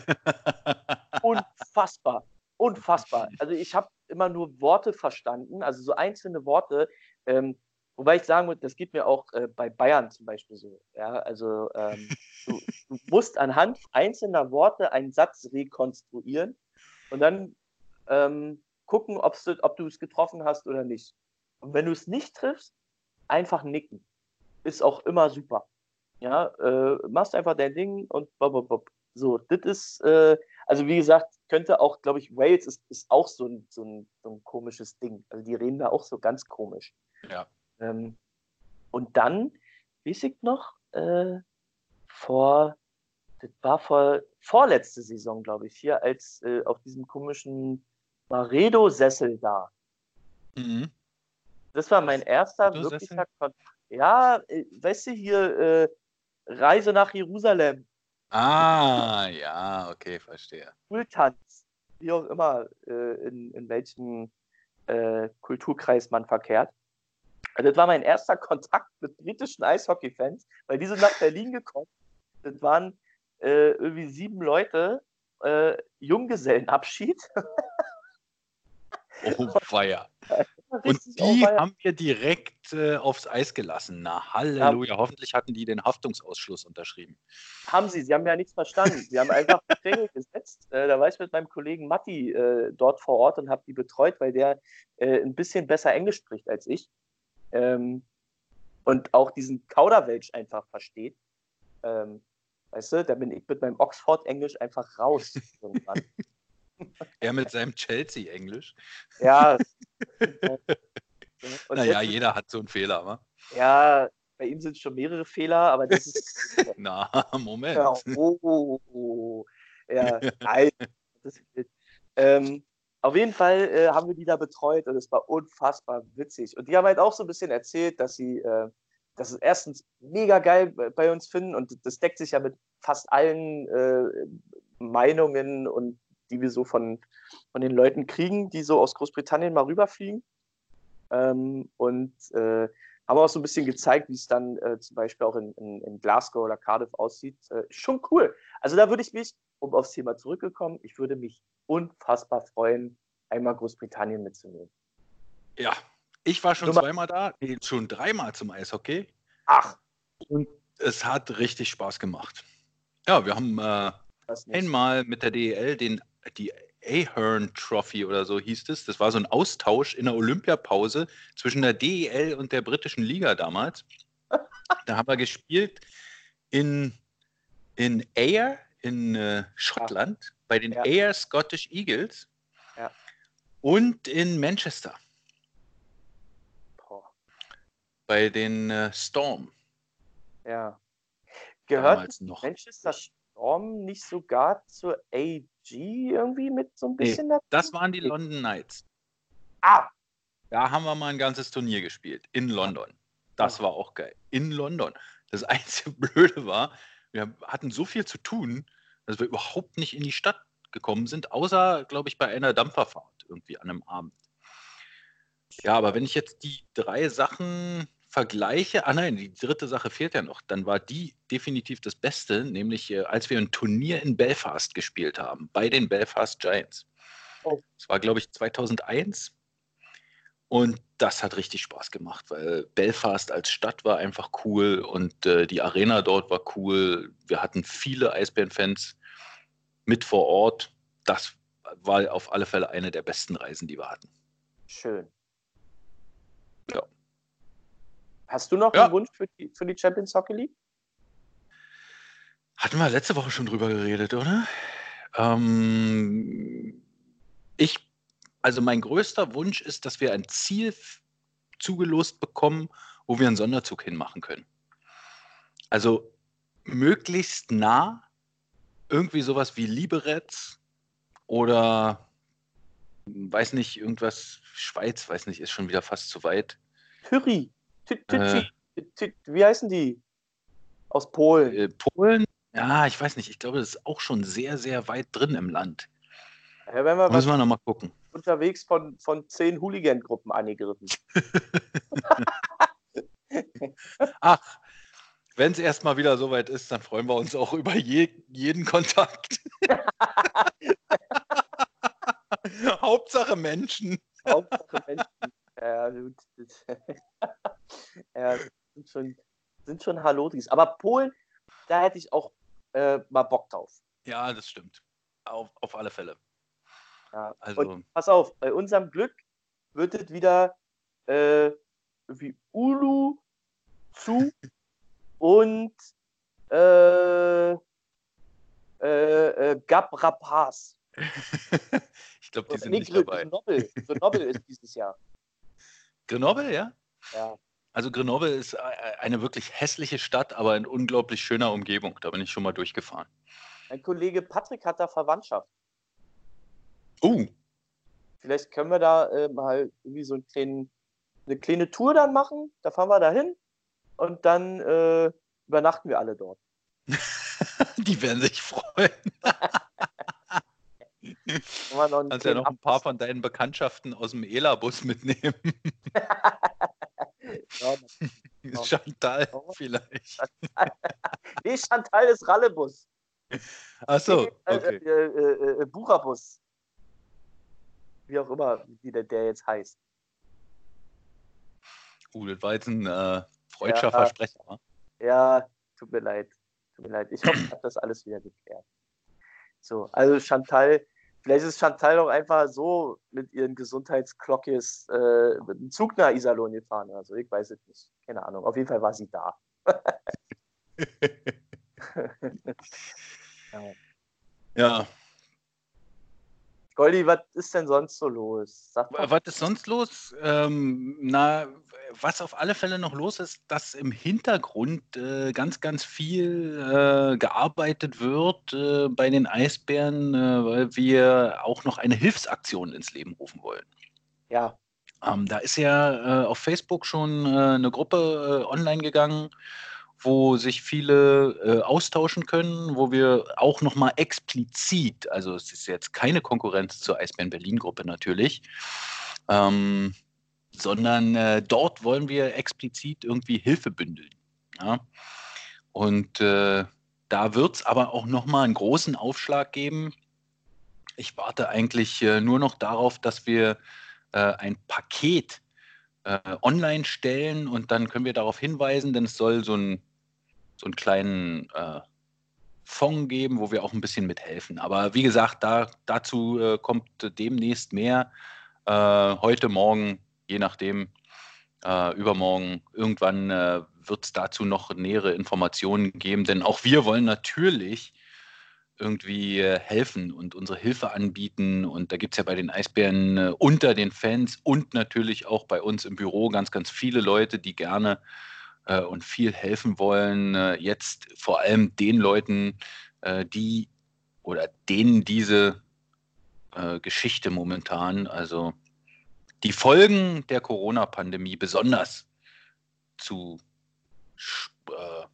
Unfassbar. Unfassbar. Also ich habe immer nur Worte verstanden, also so einzelne Worte. Ähm, wobei ich sagen muss, das geht mir auch äh, bei Bayern zum Beispiel so. Ja, also ähm, du, du, musst anhand einzelner Worte einen Satz rekonstruieren und dann ähm, gucken, du, ob du es getroffen hast oder nicht. Und wenn du es nicht triffst, einfach nicken. Ist auch immer super. Ja, äh, machst einfach dein Ding und bob, bob, bob. So, das ist, äh, also wie gesagt, könnte auch, glaube ich, Wales ist, ist auch so ein, so, ein, so ein komisches Ding. Also die reden da auch so ganz komisch. Ja. Ähm, und dann, weiß ich noch, äh, vor, das war vor, vorletzte Saison, glaube ich, hier, als äh, auf diesem komischen Maredo-Sessel da. Mhm. Das war mein erster wirklicher Kontakt. Ja, äh, weißt du, hier äh, Reise nach Jerusalem. Ah, ja, okay, verstehe. Schultanz, wie auch immer, äh, in, in welchem äh, Kulturkreis man verkehrt. Also das war mein erster Kontakt mit britischen Eishockey-Fans, weil die sind nach Berlin gekommen. Das waren äh, irgendwie sieben Leute, äh, Junggesellenabschied. oh, Feier. Und die haben wir direkt äh, aufs Eis gelassen. Na, Halleluja. Ja. Hoffentlich hatten die den Haftungsausschluss unterschrieben. Haben sie. Sie haben ja nichts verstanden. Sie haben einfach Verträge gesetzt. Äh, da war ich mit meinem Kollegen Matti äh, dort vor Ort und habe die betreut, weil der äh, ein bisschen besser Englisch spricht als ich. Ähm, und auch diesen Kauderwelsch einfach versteht. Ähm, weißt du, da bin ich mit meinem Oxford-Englisch einfach raus. Er mit seinem Chelsea-Englisch. ja. Und Naja, jetzt- jeder hat so einen Fehler, wa? ja, bei ihm sind schon mehrere Fehler, aber das ist. Na, Moment. Ja, oh, oh, oh. ja nein. Das, ähm, auf jeden Fall äh, haben wir die da betreut und es war unfassbar witzig. Und die haben halt auch so ein bisschen erzählt, dass sie äh, das ist erstens mega geil bei- bei uns finden und das deckt sich ja mit fast allen äh, Meinungen und die wir so von, von den Leuten kriegen, die so aus Großbritannien mal rüberfliegen. Ähm, und äh, haben auch so ein bisschen gezeigt, wie es dann äh, zum Beispiel auch in, in, in Glasgow oder Cardiff aussieht. Äh, schon cool. Also da würde ich mich, um aufs Thema zurückgekommen, ich würde mich unfassbar freuen, einmal Großbritannien mitzunehmen. Ja, ich war schon Nummer- zweimal da, nee, schon dreimal zum Eishockey. Ach, Und es hat richtig Spaß gemacht. Ja, wir haben äh, einmal mit der DEL den, die Ahern Trophy oder so hieß es. Das war so ein Austausch in der Olympiapause zwischen der DEL und der britischen Liga damals. Da haben wir gespielt in, in Ayr in äh, Schottland bei den Ja. Ayr Scottish Eagles Ja. und in Manchester Boah, bei den äh, Storm ja. Gehört. Manchester Storm nicht sogar zur AG irgendwie mit so ein bisschen dazu? Das waren die London Knights. Ah, Da haben wir mal ein ganzes Turnier gespielt in London. Das war auch geil. In London. Das einzige Blöde war, wir hatten so viel zu tun, dass wir überhaupt nicht in die Stadt gekommen sind, außer, glaube ich, bei einer Dampferfahrt irgendwie an einem Abend. Ja, aber wenn ich jetzt die drei Sachen vergleiche, ah nein, die dritte Sache fehlt ja noch, dann war die definitiv das Beste, nämlich äh, als wir ein Turnier in Belfast gespielt haben, bei den Belfast Giants. Oh. Das war, glaube ich, 2001. Und das hat richtig Spaß gemacht, weil Belfast als Stadt war einfach cool und äh, die Arena dort war cool. Wir hatten viele Eisbären-Fans mit vor Ort. Das war auf alle Fälle eine der besten Reisen, die wir hatten. schön. Ja. Hast du noch Ja. einen Wunsch für die, für die Champions Hockey League? Hatten wir letzte Woche schon drüber geredet, oder? Ähm, ich, also mein größter Wunsch ist, dass wir ein Ziel zugelost bekommen, wo wir einen Sonderzug hinmachen können. Also möglichst nah, irgendwie sowas wie Liberec oder weiß nicht, irgendwas, Schweiz, weiß nicht, ist schon wieder fast zu weit. Tyri. Äh. Wie heißen die? Aus Polen. Äh, Polen, ja, ich weiß nicht, ich glaube, das ist auch schon sehr, sehr weit drin im Land. Ja, wenn wir müssen wir nochmal gucken. unterwegs von, von zehn Hooligan-Gruppen angegriffen. Ach, wenn es erstmal wieder soweit ist, dann freuen wir uns auch über je, jeden Kontakt. Hauptsache Menschen. Hauptsache Menschen. Ja, gut. ja, sind schon, sind schon Halodris. Aber Polen, da hätte ich auch äh, mal Bock drauf. Ja, das stimmt. Auf, auf alle Fälle. Ja. Also- Und pass auf, bei unserem Glück wird es wieder äh, wie Ulu zu und äh, äh, äh, Gabrapaz. ich glaube, die sind Nee, nicht dabei. Grenoble. Grenoble ist dieses Jahr. Grenoble, ja? Ja. Also Grenoble ist äh, eine wirklich hässliche Stadt, aber in unglaublich schöner Umgebung. Da bin ich schon mal durchgefahren. Mein Kollege Patrick hat da Verwandtschaft. Oh, Vielleicht können wir da äh, mal irgendwie so einen kleinen, eine kleine Tour dann machen. Da fahren wir da hin und dann äh, übernachten wir alle dort. die werden sich freuen. Kannst ja noch ein paar von deinen Bekanntschaften aus dem ELA-Bus mitnehmen. Ja. Chantal vielleicht. nee, Chantal ist Rallebus. Ach so, äh, okay. äh, äh, äh, Bucherbus. Wie auch immer, wie der, der jetzt heißt. Uh, das war jetzt ein äh, freudscher Ja. Versprecher. Ja, tut mir leid. Tut mir leid. Ich hoffe, ich habe das alles wieder geklärt. So, also Chantal, Vielleicht ist Chantal auch einfach so mit ihren Gesundheitsglockes äh, mit dem Zug nach Iserlohn gefahren. Also ich weiß es nicht. Keine Ahnung. Auf jeden Fall war sie da. ja. ja. Goldi, was ist denn sonst so los? was ist sonst los? Ähm, na, was auf alle Fälle noch los ist, dass im Hintergrund äh, ganz, ganz viel äh, gearbeitet wird äh, bei den Eisbären, äh, weil wir auch noch eine Hilfsaktion ins Leben rufen wollen. Ja. Ähm, da ist ja äh, auf Facebook schon äh, eine Gruppe online gegangen wo sich viele äh, austauschen können, wo wir auch nochmal explizit, also es ist jetzt keine Konkurrenz zur Eisbären Berlin-Gruppe natürlich, ähm, sondern äh, dort wollen wir explizit irgendwie Hilfe bündeln. Ja? Und äh, da wird es aber auch nochmal einen großen Aufschlag geben. Ich warte eigentlich äh, nur noch darauf, dass wir äh, ein Paket äh, online stellen und dann können wir darauf hinweisen, denn es soll so ein einen kleinen äh, Fonds geben, wo wir auch ein bisschen mithelfen. Aber wie gesagt, da, dazu äh, kommt demnächst mehr. Äh, heute, morgen, je nachdem, äh, übermorgen, irgendwann äh, wird es dazu noch nähere Informationen geben, denn auch wir wollen natürlich irgendwie äh, helfen und unsere Hilfe anbieten. Und da gibt es ja bei den Eisbären unter den Fans und natürlich auch bei uns im Büro ganz, ganz viele Leute, die gerne äh, und viel helfen wollen. Äh, jetzt vor allem den Leuten, äh, die oder denen diese äh, Geschichte momentan, also die Folgen der Corona-Pandemie besonders zu äh,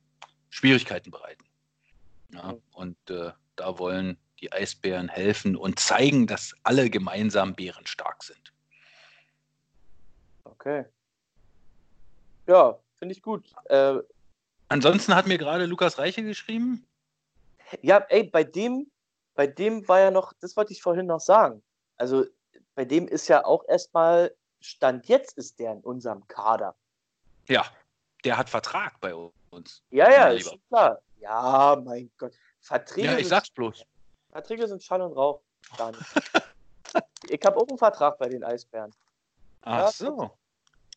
Schwierigkeiten bereiten. Ja, und da wollen die Eisbären helfen und zeigen, dass alle gemeinsam bärenstark sind. Okay. Ja, finde ich gut. Äh, Ansonsten hat mir gerade Lukas Reiche geschrieben. Ja, ey, bei dem, bei dem war ja noch, das wollte ich vorhin noch sagen. Also bei dem ist ja auch erstmal, Stand jetzt ist der in unserem Kader. Ja, der hat Vertrag bei uns. Ja, ja, ist klar. Ja, mein Gott. Verträge. Ja, ich sag's bloß. Verträge sind Schall und Rauch. ich habe auch einen Vertrag bei den Eisbären. Ach ja, so.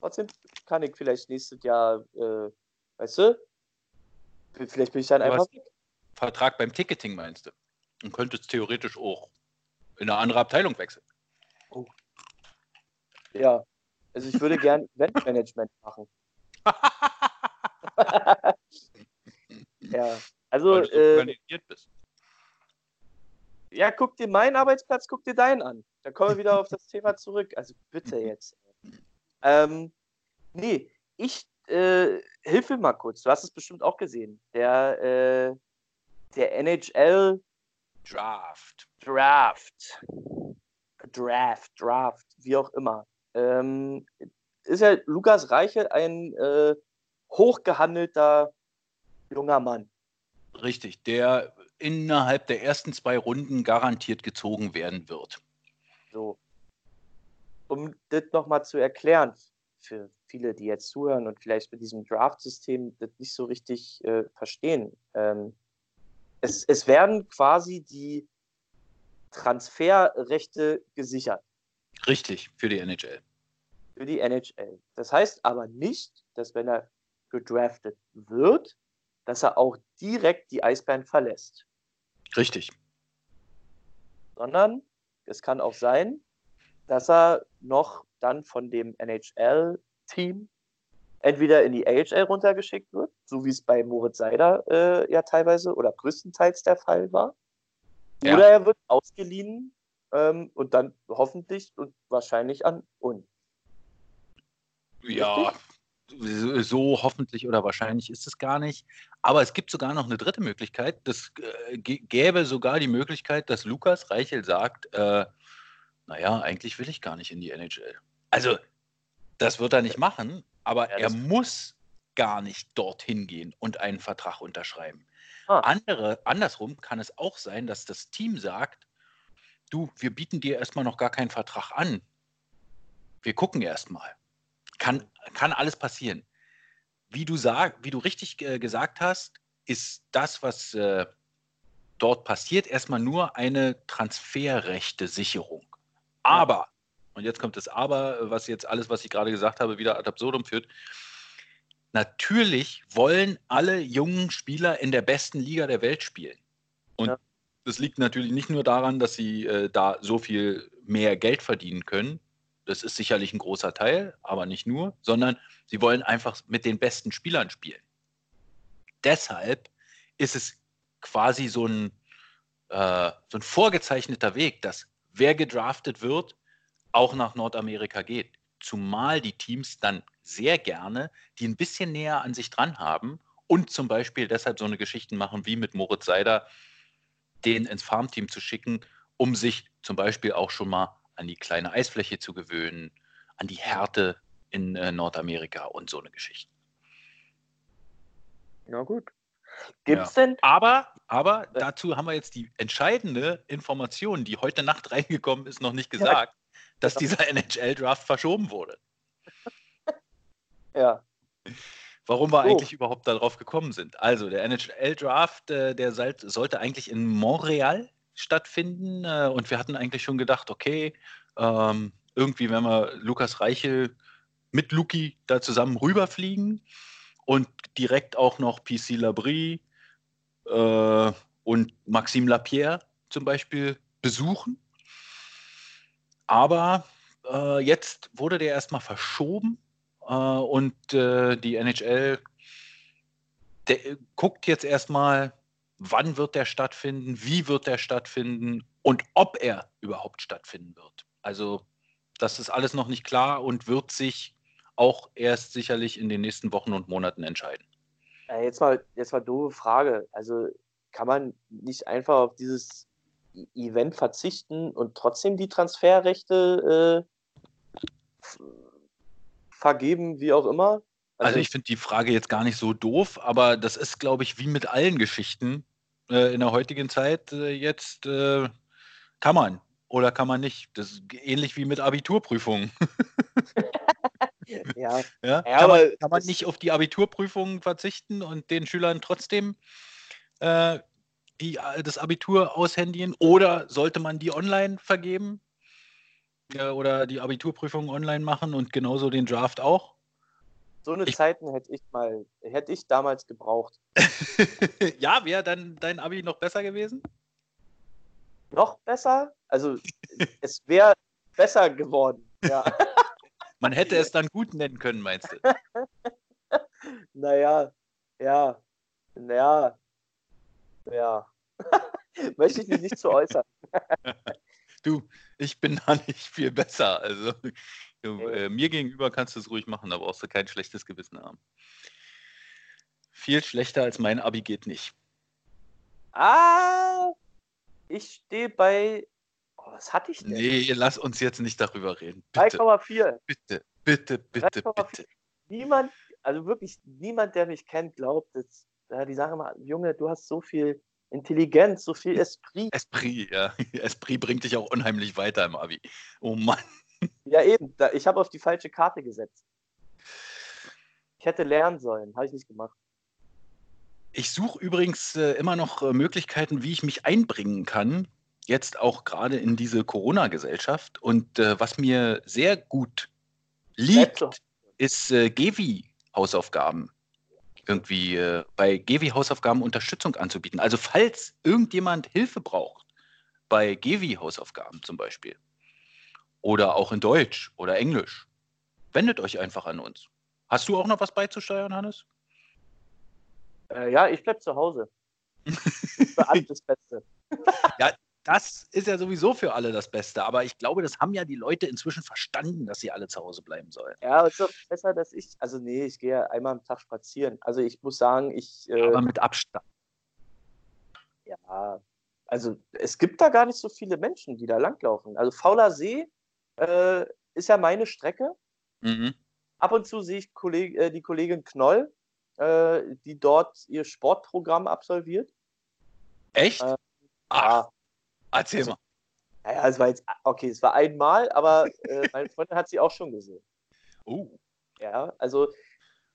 Trotzdem kann ich vielleicht nächstes Jahr, äh, weißt du, vielleicht bin ich dann du einfach weg. Vertrag beim Ticketing meinst du? Und könntest theoretisch auch in eine andere Abteilung wechseln. Oh. Ja, also ich würde gern Eventmanagement machen. ja, also. Weil du äh, organisiert bist. Ja, guck dir meinen Arbeitsplatz, guck dir deinen an. Da kommen wir wieder auf das Thema zurück. Also bitte jetzt. Ähm, nee, ich äh, hilfe mal kurz. Du hast es bestimmt auch gesehen. Der, äh, der NHL Draft. Draft. Draft, Draft, wie auch immer. Ähm, ist ja Lukas Reiche ein äh, hochgehandelter junger Mann. Richtig, der innerhalb der ersten zwei Runden garantiert gezogen werden wird. So um das nochmal zu erklären, für viele, die jetzt zuhören und vielleicht mit diesem Draft-System das nicht so richtig äh, verstehen. Ähm, es, es werden quasi die Transferrechte gesichert. Richtig, für die NHL. Für die NHL. Das heißt aber nicht, dass wenn er gedraftet wird, dass er auch direkt die Eisbären verlässt. Richtig. Sondern es kann auch sein, dass er noch dann von dem NHL-Team entweder in die AHL runtergeschickt wird, so wie es bei Moritz Seider äh, ja teilweise oder größtenteils der Fall war. Ja. Oder er wird ausgeliehen ähm, und dann hoffentlich und wahrscheinlich an uns. Ja, so hoffentlich oder wahrscheinlich ist es gar nicht. Aber es gibt sogar noch eine dritte Möglichkeit. Das äh, gäbe sogar die Möglichkeit, dass Lukas Reichel sagt, äh, naja, eigentlich will ich gar nicht in die NHL. Also, das wird er nicht machen, aber ja, er muss gar nicht dorthin gehen und einen Vertrag unterschreiben. Ah. Andere, andersrum kann es auch sein, dass das Team sagt, du, wir bieten dir erstmal noch gar keinen Vertrag an. Wir gucken erstmal. Kann, kann alles passieren. Wie du, sag, wie du richtig äh, gesagt hast, ist das, was äh, dort passiert erstmal nur eine Transferrechte-Sicherung. Aber, und jetzt kommt das Aber, was jetzt alles, was ich gerade gesagt habe, wieder ad absurdum führt. Natürlich wollen alle jungen Spieler in der besten Liga der Welt spielen. Und Ja. das liegt natürlich nicht nur daran, dass sie äh, da so viel mehr Geld verdienen können. Das ist sicherlich ein großer Teil, aber nicht nur, sondern sie wollen einfach mit den besten Spielern spielen. Deshalb ist es quasi so ein, äh, so ein vorgezeichneter Weg, dass wer gedraftet wird, auch nach Nordamerika geht. Zumal die Teams dann sehr gerne die ein bisschen näher an sich dran haben und zum Beispiel deshalb so eine Geschichten machen wie mit Moritz Seider, den ins Farmteam zu schicken, um sich zum Beispiel auch schon mal an die kleine Eisfläche zu gewöhnen, an die Härte in äh, Nordamerika und so eine Geschichte. Na gut. Gibt's denn? Aber, aber dazu haben wir jetzt die entscheidende Information, die heute Nacht reingekommen ist, noch nicht gesagt, dass dieser NHL-Draft verschoben wurde. Ja. Warum wir Oh. eigentlich überhaupt darauf gekommen sind. Also der NHL-Draft, äh, der sollte eigentlich in Montreal stattfinden äh, und wir hatten eigentlich schon gedacht, okay, ähm, irgendwie werden wir Lukas Reichel mit Luki da zusammen rüberfliegen und direkt auch noch PC Labrie äh, und Maxime Lapierre zum Beispiel besuchen. Aber äh, jetzt wurde der erstmal verschoben äh, und äh, die NHL der, äh, guckt jetzt erstmal, wann wird der stattfinden, wie wird der stattfinden und ob er überhaupt stattfinden wird. Also das ist alles noch nicht klar und wird sich auch erst sicherlich in den nächsten Wochen und Monaten entscheiden. Jetzt mal, jetzt mal doofe Frage. Also kann man nicht einfach auf dieses E- Event verzichten und trotzdem die Transferrechte äh, vergeben, wie auch immer? Also ich finde die Frage jetzt gar nicht so doof, aber das ist, glaube ich, wie mit allen Geschichten äh, in der heutigen Zeit äh, jetzt äh, kann man oder kann man nicht. Das ist ähnlich wie mit Abiturprüfungen. ja, Ja? Kann, aber man, kann man nicht auf die Abiturprüfungen verzichten und den Schülern trotzdem äh, die, das Abitur aushändigen oder sollte man die online vergeben äh, oder die Abiturprüfungen online machen und genauso den Draft auch? so eine Ich- Zeiten hätte ich mal, hätte ich damals gebraucht. ja, wäre dann dein Abi noch besser gewesen? Noch besser? Also es wäre besser geworden. Ja. Man hätte es dann gut nennen können, meinst du? Naja, ja, ja, ja. Möchte ich mich nicht zu äußern. Du, ich bin da nicht viel besser. Also du, äh, mir gegenüber kannst du es ruhig machen, da brauchst du kein schlechtes Gewissen haben. Viel schlechter als mein Abi geht nicht. Ah, ich stehe bei, oh, was hatte ich denn? Nee, lass uns jetzt nicht darüber reden. Bitte, 3,4. bitte, bitte, bitte, 3,4. bitte. Niemand, also wirklich niemand, der mich kennt, glaubt, dass, ja, die sagen immer, Junge, du hast so viel Intelligenz, so viel Esprit. Esprit, ja. Esprit bringt dich auch unheimlich weiter im Abi. Oh Mann. Ja, eben, da, ich habe auf die falsche Karte gesetzt. Ich hätte lernen sollen, habe ich nicht gemacht. Ich suche übrigens äh, immer noch äh, Möglichkeiten, wie ich mich einbringen kann. Jetzt auch gerade in diese Corona-Gesellschaft. Und äh, was mir sehr gut liegt, Bleib ist äh, Gewi-Hausaufgaben. Irgendwie äh, bei Gewi-Hausaufgaben Unterstützung anzubieten. Also falls irgendjemand Hilfe braucht, bei Gewi-Hausaufgaben zum Beispiel, oder auch in Deutsch oder Englisch, wendet euch einfach an uns. Hast du auch noch was beizusteuern, Hannes? Äh, ja, ich bleib zu Hause. Für alles das Beste. Das ist ja sowieso für alle das Beste, aber ich glaube, das haben ja die Leute inzwischen verstanden, dass sie alle zu Hause bleiben sollen. Ja, es ist doch besser, dass ich, also nee, ich gehe ja einmal am Tag spazieren. Also ich muss sagen, ich, äh, Aber mit Abstand. ja, also es gibt da gar nicht so viele Menschen, die da langlaufen. Also Fauler See äh, ist ja meine Strecke. Mhm. Ab und zu sehe ich Kolleg äh, die Kollegin Knoll, äh, die dort ihr Sportprogramm absolviert. Echt? Äh, Ach, Ja, erzähl also- mal. naja, es war jetzt, okay, es war einmal, aber äh, meine Freundin hat sie auch schon gesehen. Oh. Ja, also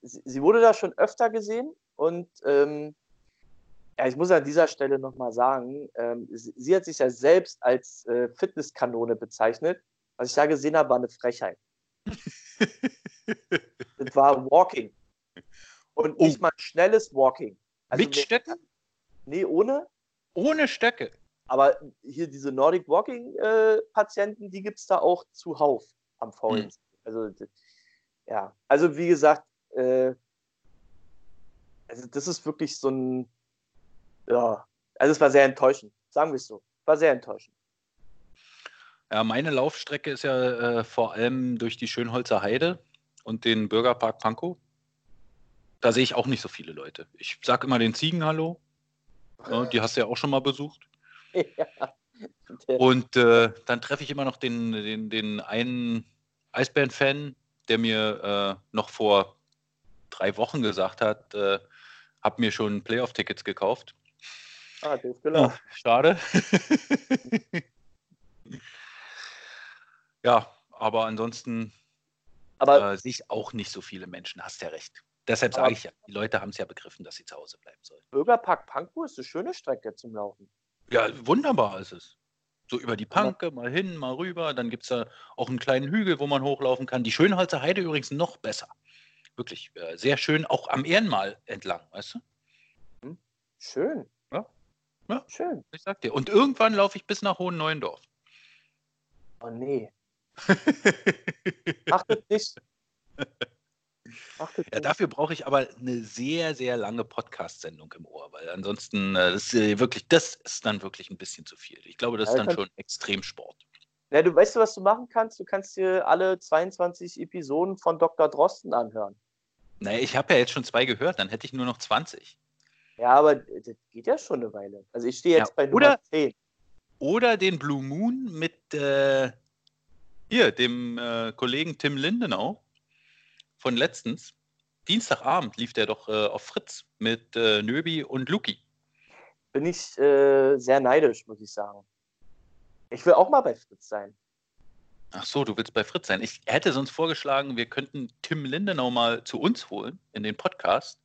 sie, sie wurde da schon öfter gesehen und ähm, Ja, ich muss an dieser Stelle nochmal sagen, ähm, sie, sie hat sich ja selbst als äh, Fitnesskanone bezeichnet. Was ich da gesehen habe, war eine Frechheit. das war Walking. Und Oh. nicht mal schnelles Walking. Also Mit Stöcken? Nee, ohne. Ohne Stöcke. Aber hier diese Nordic Walking äh, die gibt es da auch zuhauf am VNC. Also d- ja, also wie gesagt, äh, also das ist wirklich so ein, ja, also es war sehr enttäuschend, sagen wir es so, war sehr enttäuschend. Ja, meine Laufstrecke ist ja äh, vor allem durch die Schönholzer Heide und den Bürgerpark Pankow. Da sehe ich auch nicht so viele Leute. Ich sage immer den Ziegen Hallo. Ja, die hast du ja auch schon mal besucht. Ja. Und äh, dann treffe ich immer noch den, den, den einen Eisbären-Fan, der mir äh, noch vor drei Wochen gesagt hat, äh, hab mir schon Playoff-Tickets gekauft. ah, doof gelaufen. Ja, schade. ja, aber ansonsten Aber äh, sehe ich auch nicht so viele Menschen, hast ja recht. Deshalb sage ich ja, die Leute haben es ja begriffen, dass sie zu Hause bleiben sollen. Bürgerpark Pankow ist eine schöne Strecke zum Laufen. Ja, wunderbar ist es. So über die Panke, mal hin, mal rüber. Dann gibt es da auch einen kleinen Hügel, wo man hochlaufen kann. Die Schönholzer Heide übrigens noch besser. Wirklich äh, sehr schön, auch am Ehrenmal entlang, weißt du? Schön. Ja. Ja. Schön. Ich sag dir. Und irgendwann laufe ich bis nach Hohen Neuendorf. Oh nee. Macht das nicht. Das Ja, dafür brauche ich aber eine sehr, sehr lange Podcast-Sendung im Ohr, weil ansonsten, äh, das, ist, äh, wirklich, das ist dann wirklich ein bisschen zu viel. Ich glaube, das ist Ja, dann kann- schon Extremsport. Ja, du weißt du, was du machen kannst? Du kannst dir alle 22 Episoden von Dr. Drosten anhören. Naja, ich habe ja jetzt schon zwei gehört, dann hätte ich nur noch 20. Ja, aber das geht ja schon eine Weile. Also ich stehe jetzt Ja, bei Nummer oder- 10. Oder den Blue Moon mit äh, hier, dem äh, Kollegen Tim Lindenau von letztens. Dienstagabend lief der doch äh, auf Fritz mit äh, Nöbi und Luki. Bin ich äh, sehr neidisch, muss ich sagen. Ich will auch mal bei Fritz sein. Ach so, du willst bei Fritz sein. Ich hätte sonst vorgeschlagen, wir könnten Tim Lindenau mal zu uns holen in den Podcast.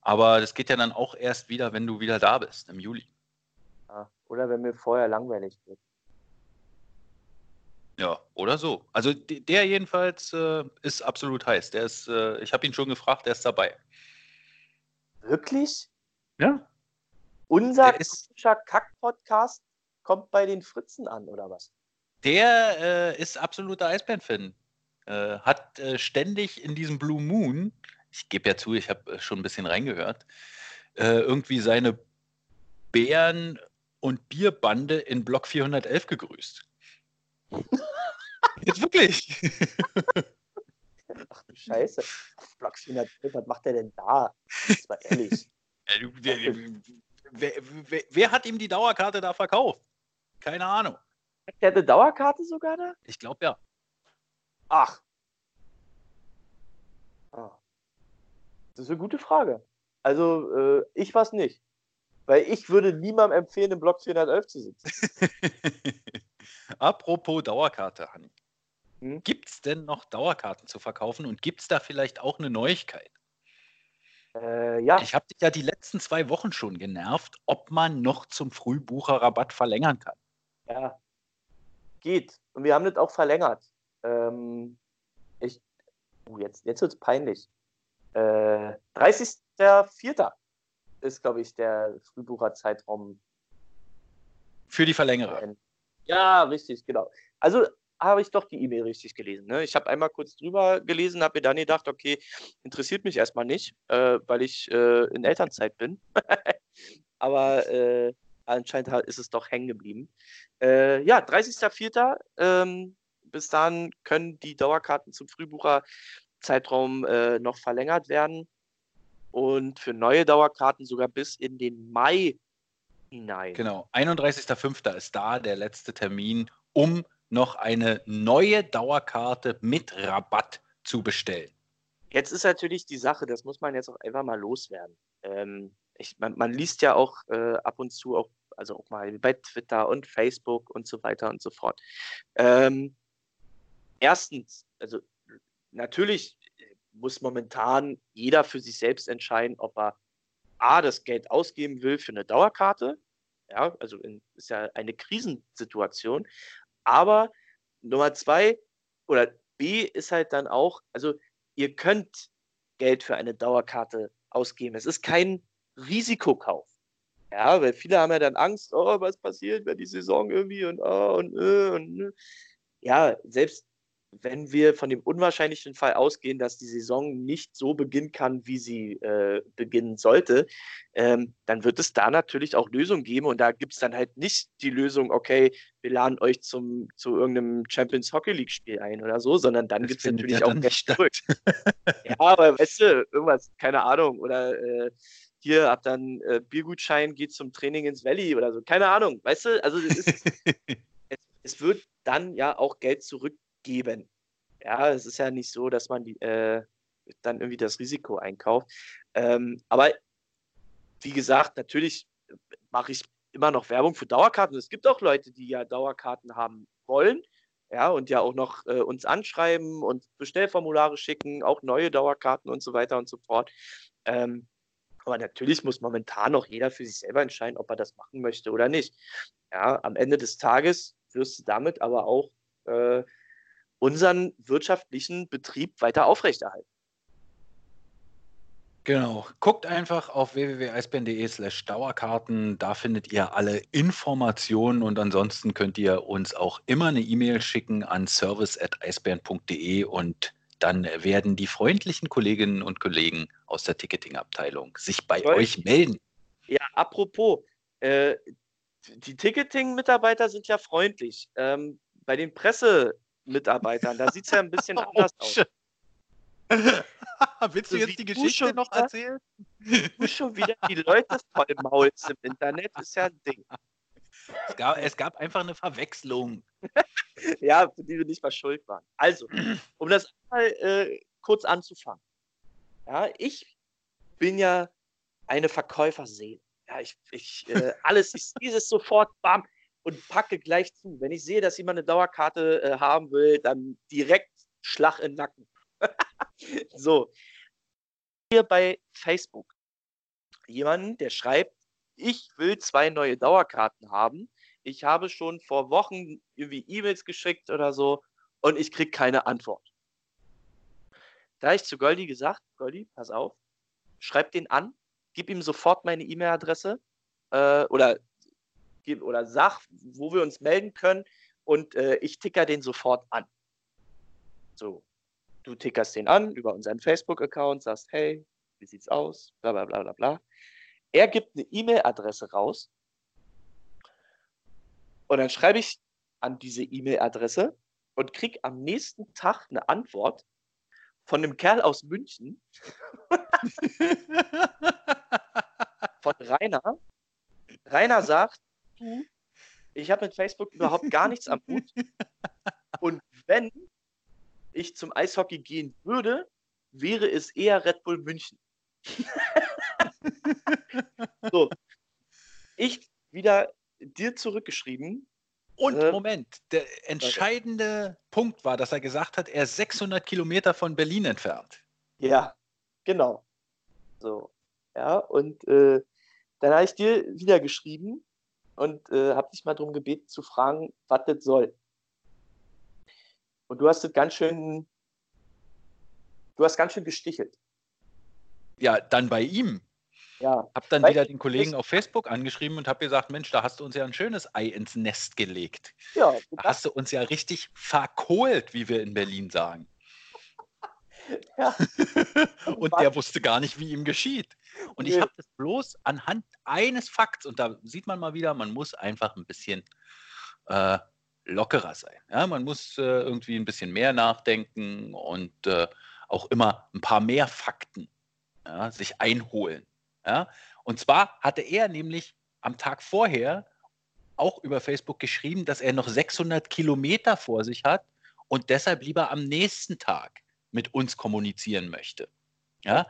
Aber das geht ja dann auch erst wieder, wenn du wieder da bist, im Juli. Ja. Oder wenn mir vorher langweilig wird. Ja, oder so. Also de- der jedenfalls äh, ist absolut heiß. Der ist, äh, ich habe ihn schon gefragt, der ist dabei. Wirklich? Ja. Unser komischer Kack-Podcast kommt bei den Fritzen an, oder was? Der äh, ist absoluter Eisbären-Fan. Äh, hat äh, ständig in diesem Blue Moon, ich gebe ja zu, ich habe äh, schon ein bisschen reingehört, irgendwie seine Bären- und Bierbande in Block 411 gegrüßt. Jetzt wirklich. Ach du Scheiße. Block 412, was macht der denn da? Jetzt mal ehrlich. Wer, wer, wer, wer hat ihm die Dauerkarte da verkauft? Keine Ahnung. Der hat eine Dauerkarte sogar da? Ich glaube ja. Ach. Ah. Das ist eine gute Frage. Also, äh, ich weiß nicht. Weil ich würde niemandem empfehlen, im Block 411 zu sitzen. Apropos Dauerkarte, Hanni. Hm? Gibt es denn noch Dauerkarten zu verkaufen und gibt es da vielleicht auch eine Neuigkeit? Äh, ja, Ich habe dich ja die letzten zwei Wochen schon genervt, ob man noch zum Frühbucherrabatt verlängern kann. ja. Geht. Und wir haben das auch verlängert. Ähm, ich, oh, jetzt jetzt wird es peinlich. Äh, 30.04. ist, glaube ich, der Frühbucherzeitraum Für die Verlängerer. Ja, richtig, genau. Also habe ich doch die E-Mail richtig gelesen. Ne? Ich habe einmal kurz drüber gelesen, habe mir dann gedacht, okay, interessiert mich erstmal nicht, äh, weil ich äh, in Elternzeit bin. Aber äh, anscheinend ist es doch hängen geblieben. Äh, ja, 30.04. Ähm, bis dahin können die Dauerkarten zum Frühbucherzeitraum äh, noch verlängert werden. Und für neue Dauerkarten sogar bis in den Mai hinein. Genau. 31.05. ist da der letzte Termin, um noch eine neue Dauerkarte mit Rabatt zu bestellen. Jetzt ist natürlich die Sache, das muss man jetzt auch einfach mal loswerden. Ähm, ich, man, man liest ja auch äh, ab und zu auch, also auch mal bei Twitter und Facebook und so weiter und so fort. Ähm, erstens, also natürlich muss momentan jeder für sich selbst entscheiden, ob er A, das Geld ausgeben will für eine Dauerkarte. Ja, also in, ist ja eine Krisensituation. Aber Nummer zwei oder B ist halt dann auch, also ihr könnt Geld für eine Dauerkarte ausgeben. Es ist kein Risikokauf. Ja, weil viele haben ja dann Angst, oh, was passiert, wenn die Saison irgendwie und oh, und, äh, und äh. ja, selbst wenn wir von dem unwahrscheinlichen Fall ausgehen, dass die Saison nicht so beginnen kann, wie sie äh, beginnen sollte, ähm, dann wird es da natürlich auch Lösungen geben. Und da gibt es dann halt nicht die Lösung, okay, wir laden euch zum, zu irgendeinem Champions Hockey League Spiel ein oder so, sondern dann gibt es natürlich ja auch nicht zurück. ja, aber weißt du, irgendwas, keine Ahnung, oder äh, hier habt dann äh, Biergutschein, geht zum Training ins Valley oder so, keine Ahnung, weißt du, also es, ist, es, es wird dann ja auch Geld zurückgeben. Ja, es ist ja nicht so, dass man die, äh, dann irgendwie das Risiko einkauft. Ähm, aber wie gesagt, natürlich mache ich immer noch Werbung für Dauerkarten. Es gibt auch Leute, die ja Dauerkarten haben wollen. Ja, und ja auch noch äh, uns anschreiben und Bestellformulare schicken, auch neue Dauerkarten und so weiter und so fort. Ähm, aber natürlich muss momentan noch jeder für sich selber entscheiden, ob er das machen möchte oder nicht. Ja, am Ende des Tages wirst du damit aber auch äh, unseren wirtschaftlichen Betrieb weiter aufrechterhalten. Genau. Guckt einfach auf www.eisbären.de slash Dauerkarten. Da findet ihr alle Informationen und ansonsten könnt ihr uns auch immer eine E-Mail schicken an service.eisbären.de und dann werden die freundlichen Kolleginnen und Kollegen aus der Ticketing-Abteilung sich bei Toll. euch melden. Ja, apropos, äh, die Ticketing-Mitarbeiter sind ja freundlich. Ähm, bei den Pressemitarbeitern, da sieht es ja ein bisschen anders aus. Willst du jetzt die Geschichte schon noch wieder- erzählen? Du schon wieder die Leute voll Mauls im Internet, ist ja ein Ding. Es gab, es gab einfach eine Verwechslung. Ja, für die wir nicht mal schuld waren. Also, um das mal äh, kurz anzufangen. Ja, ich bin ja eine Verkäuferseele. Ja, ich, ich äh, alles, ich sehe es sofort, bam, und packe gleich zu. Wenn ich sehe, dass jemand eine Dauerkarte äh, haben will, dann direkt Schlag in den Nacken. so. Hier bei Facebook jemanden, der schreibt, ich will zwei neue Dauerkarten haben. Ich habe schon vor Wochen irgendwie E-Mails geschickt oder so und ich kriege keine Antwort. Da habe ich zu Goldi gesagt, Goldi, pass auf, schreib den an, gib ihm sofort meine E-Mail-Adresse äh, oder, gib- oder sag, wo wir uns melden können und äh, ich ticker den sofort an. So, du tickerst den an über unseren Facebook-Account, sagst, hey, wie sieht's aus, bla bla bla bla bla. Er gibt eine E-Mail-Adresse raus und dann schreibe ich an diese E-Mail-Adresse und krieg am nächsten Tag eine Antwort von einem Kerl aus München, von Rainer. Rainer sagt, du, ich habe mit Facebook überhaupt gar nichts am Hut. Und wenn ich zum Eishockey gehen würde, wäre es eher Red Bull München. so, ich wieder dir zurückgeschrieben. Und Äh, Moment, der entscheidende Punkt war, dass er gesagt hat, er ist 600 Kilometer von Berlin entfernt. Ja, genau. So, ja, und äh, dann habe ich dir wieder geschrieben und äh, habe dich mal darum gebeten zu fragen, was das soll. Und du hast das ganz schön, du hast ganz schön gestichelt. Ja, dann bei ihm. Ja, Hab dann Weil wieder den Kollegen auf Facebook angeschrieben und habe gesagt, Mensch, da hast du uns ja ein schönes Ei ins Nest gelegt. ja, Da hast du uns ja richtig verkohlt, wie wir in Berlin sagen. ja. Und der wusste gar nicht, wie ihm geschieht. Und ich habe das bloß anhand eines Fakts, und da sieht man mal wieder, man muss einfach ein bisschen äh, lockerer sein. Ja? Man muss äh, irgendwie ein bisschen mehr nachdenken und äh, auch immer ein paar mehr Fakten ja, sich einholen. Ja? Und zwar hatte er nämlich am Tag vorher auch über Facebook geschrieben, dass er noch 600 Kilometer vor sich hat und deshalb lieber am nächsten Tag mit uns kommunizieren möchte. Ja?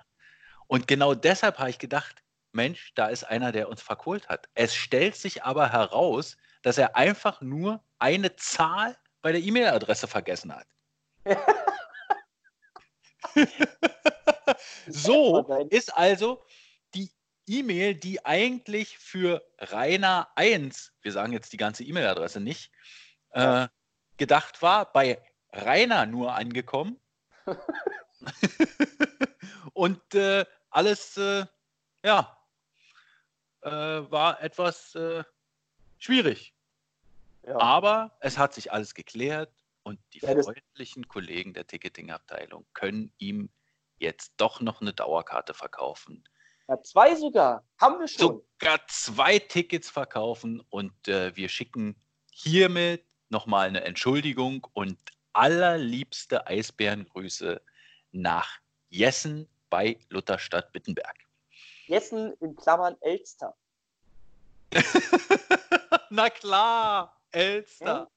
Und genau deshalb habe ich gedacht, Mensch, da ist einer, der uns verkohlt hat. Es stellt sich aber heraus, dass er einfach nur eine Zahl bei der E-Mail-Adresse vergessen hat. so ist also die E-Mail, die eigentlich für Rainer 1, wir sagen jetzt die ganze E-Mail-Adresse nicht, äh, gedacht war, bei Rainer nur angekommen. Und äh, alles, äh, ja, äh, war etwas äh, schwierig. Ja. Aber es hat sich alles geklärt und die Ja, freundlichen Kollegen der Ticketing-Abteilung können ihm jetzt doch noch eine Dauerkarte verkaufen. ja, zwei sogar. Haben wir schon. Sogar zwei Tickets verkaufen und äh, wir schicken hiermit nochmal eine Entschuldigung und allerliebste Eisbärengrüße nach Jessen bei Lutherstadt Bittenberg. Jessen in Klammern Elster. Na klar, Elster.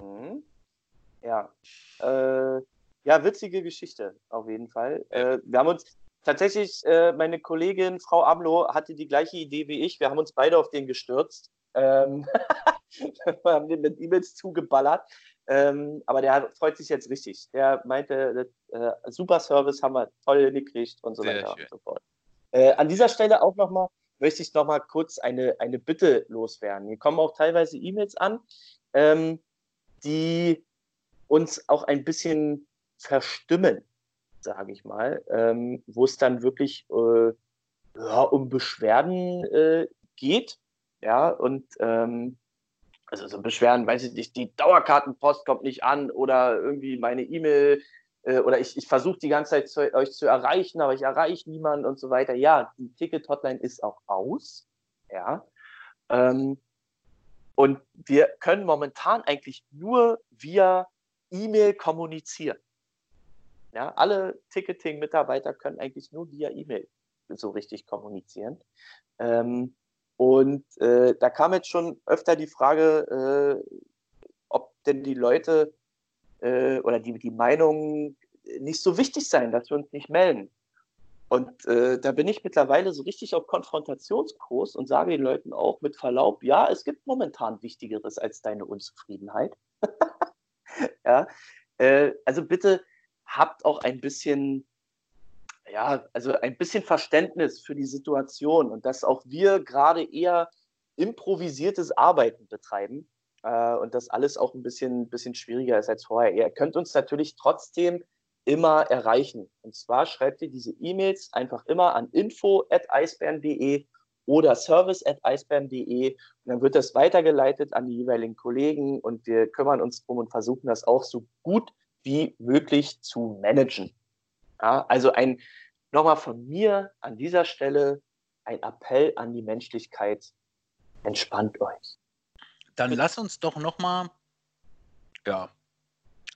Mhm. Ja. Äh, ja, witzige Geschichte, auf jeden Fall. Äh, wir haben uns tatsächlich, äh, meine Kollegin Frau Amlo hatte die gleiche Idee wie ich. Wir haben uns beide auf den gestürzt. Ähm, wir haben den mit E-Mails zugeballert. Ähm, aber der hat- freut sich jetzt richtig. Der meinte, äh, super Service haben wir toll hingekriegt und so Sehr weiter schön. und so fort. Äh, an dieser Stelle auch nochmal, möchte ich nochmal kurz eine, eine Bitte loswerden. Hier kommen auch teilweise E-Mails an, ähm, die uns auch ein bisschen verstimmen, sage ich mal, ähm, wo es dann wirklich äh, ja, um Beschwerden äh, geht. Ja, und ähm, also so Beschwerden, weiß ich nicht, die Dauerkartenpost kommt nicht an oder irgendwie meine E-Mail äh, oder ich, ich versuche die ganze Zeit zu, euch zu erreichen, aber ich erreiche niemanden und so weiter. Ja, die Ticket-Hotline ist auch aus. Ja. Ähm, und wir können momentan eigentlich nur via E-Mail kommunizieren. Ja, alle Ticketing-Mitarbeiter können eigentlich nur via E-Mail so richtig kommunizieren. Ähm, und äh, da kam jetzt schon öfter die Frage, äh, ob denn die Leute äh, oder die, die Meinungen nicht so wichtig seien, dass wir uns nicht melden. Und äh, da bin ich mittlerweile so richtig auf Konfrontationskurs und sage den Leuten auch mit Verlaub, ja, es gibt momentan Wichtigeres als deine Unzufriedenheit. ja, äh, also bitte habt auch ein bisschen, ja, also ein bisschen Verständnis für die Situation und dass auch wir gerade eher improvisiertes Arbeiten betreiben äh, und das alles auch ein bisschen, bisschen schwieriger ist als vorher. Ihr könnt uns natürlich trotzdem immer erreichen. Und zwar schreibt ihr diese E-Mails einfach immer an info.eisbären.de oder service.eisbären.de und dann wird das weitergeleitet an die jeweiligen Kollegen und wir kümmern uns drum und versuchen das auch so gut wie möglich zu managen. Ja, also ein, nochmal von mir an dieser Stelle ein Appell an die Menschlichkeit. Entspannt euch. Dann lass uns doch noch mal, ja,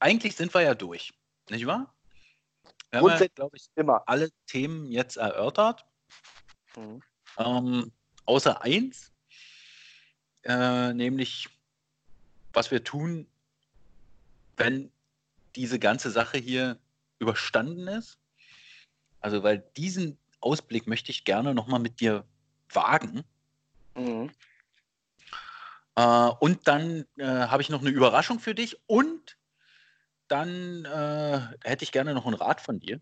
eigentlich sind wir ja durch, nicht wahr? Wir haben ja, glaube ich, Immer. alle Themen jetzt erörtert, Mhm. ähm, außer eins, äh, nämlich was wir tun, wenn diese ganze Sache hier überstanden ist. Also, weil diesen Ausblick möchte ich gerne noch mal mit dir wagen. Mhm. Äh, und dann äh, habe ich noch eine Überraschung für dich und dann äh, hätte ich gerne noch einen Rat von dir.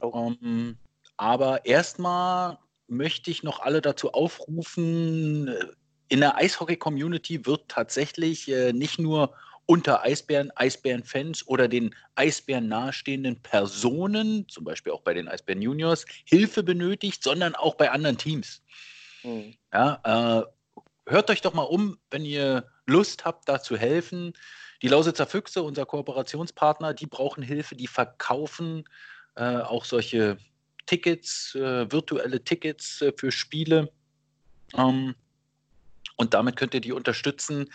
Oh. Ähm, aber erstmal möchte ich noch alle dazu aufrufen, äh, in der Eishockey-Community wird tatsächlich äh, nicht nur unter Eisbären, Eisbären-Fans oder den Eisbären nahestehenden Personen, zum Beispiel auch bei den Eisbären Juniors, Hilfe benötigt, sondern auch bei anderen Teams. Mhm. Ja, äh, hört euch doch mal um, wenn ihr Lust habt, da zu helfen. Die Lausitzer Füchse, unser Kooperationspartner, die brauchen Hilfe, die verkaufen äh, auch solche Tickets, äh, virtuelle Tickets äh, für Spiele. Ähm, und damit könnt ihr die unterstützen.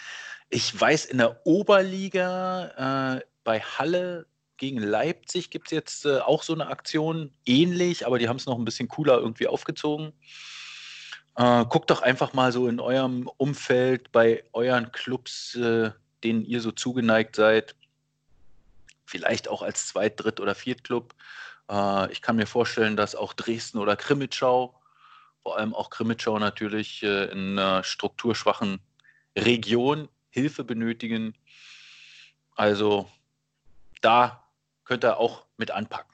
Ich weiß, in der Oberliga äh, bei Halle gegen Leipzig gibt es jetzt äh, auch so eine Aktion, ähnlich, aber die haben es noch ein bisschen cooler irgendwie aufgezogen. Äh, guckt doch einfach mal so in eurem Umfeld, bei euren Clubs, äh, denen ihr so zugeneigt seid. Vielleicht auch als Zweit-, Dritt- oder Viertclub. Äh, ich kann mir vorstellen, dass auch Dresden oder Krimitschau, vor allem auch Krimitschau natürlich äh, in einer strukturschwachen Region Hilfe benötigen. Also da könnt ihr auch mit anpacken.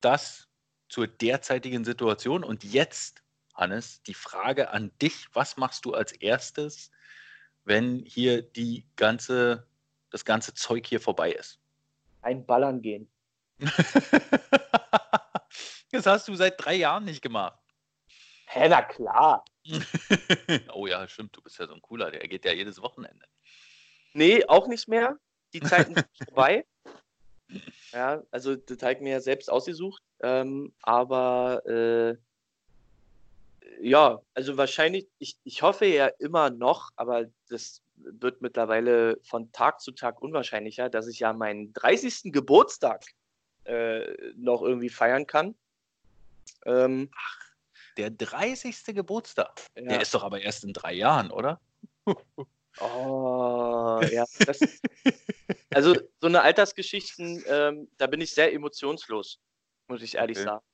Das zur derzeitigen Situation. Und jetzt, Hannes, die Frage an dich: Was machst du als erstes, wenn hier die ganze, das ganze Zeug hier vorbei ist? Ein Ballern gehen. das hast du seit drei Jahren nicht gemacht. Hä, na klar. oh ja, stimmt, du bist ja so ein cooler, der geht ja jedes Wochenende. Nee, auch nicht mehr. Die Zeiten sind vorbei. Ja, also das habe ich mir ja selbst ausgesucht. Ähm, aber äh, ja, also wahrscheinlich, ich, ich hoffe ja immer noch, aber das wird mittlerweile von Tag zu Tag unwahrscheinlicher, dass ich ja meinen 30. Geburtstag äh, noch irgendwie feiern kann. Ähm, Ach, der 30. Geburtstag. Ja. Der ist doch aber erst in drei Jahren, oder? Oh, ja. Das, also so eine Altersgeschichten, ähm, da bin ich sehr emotionslos, muss ich ehrlich okay. sagen.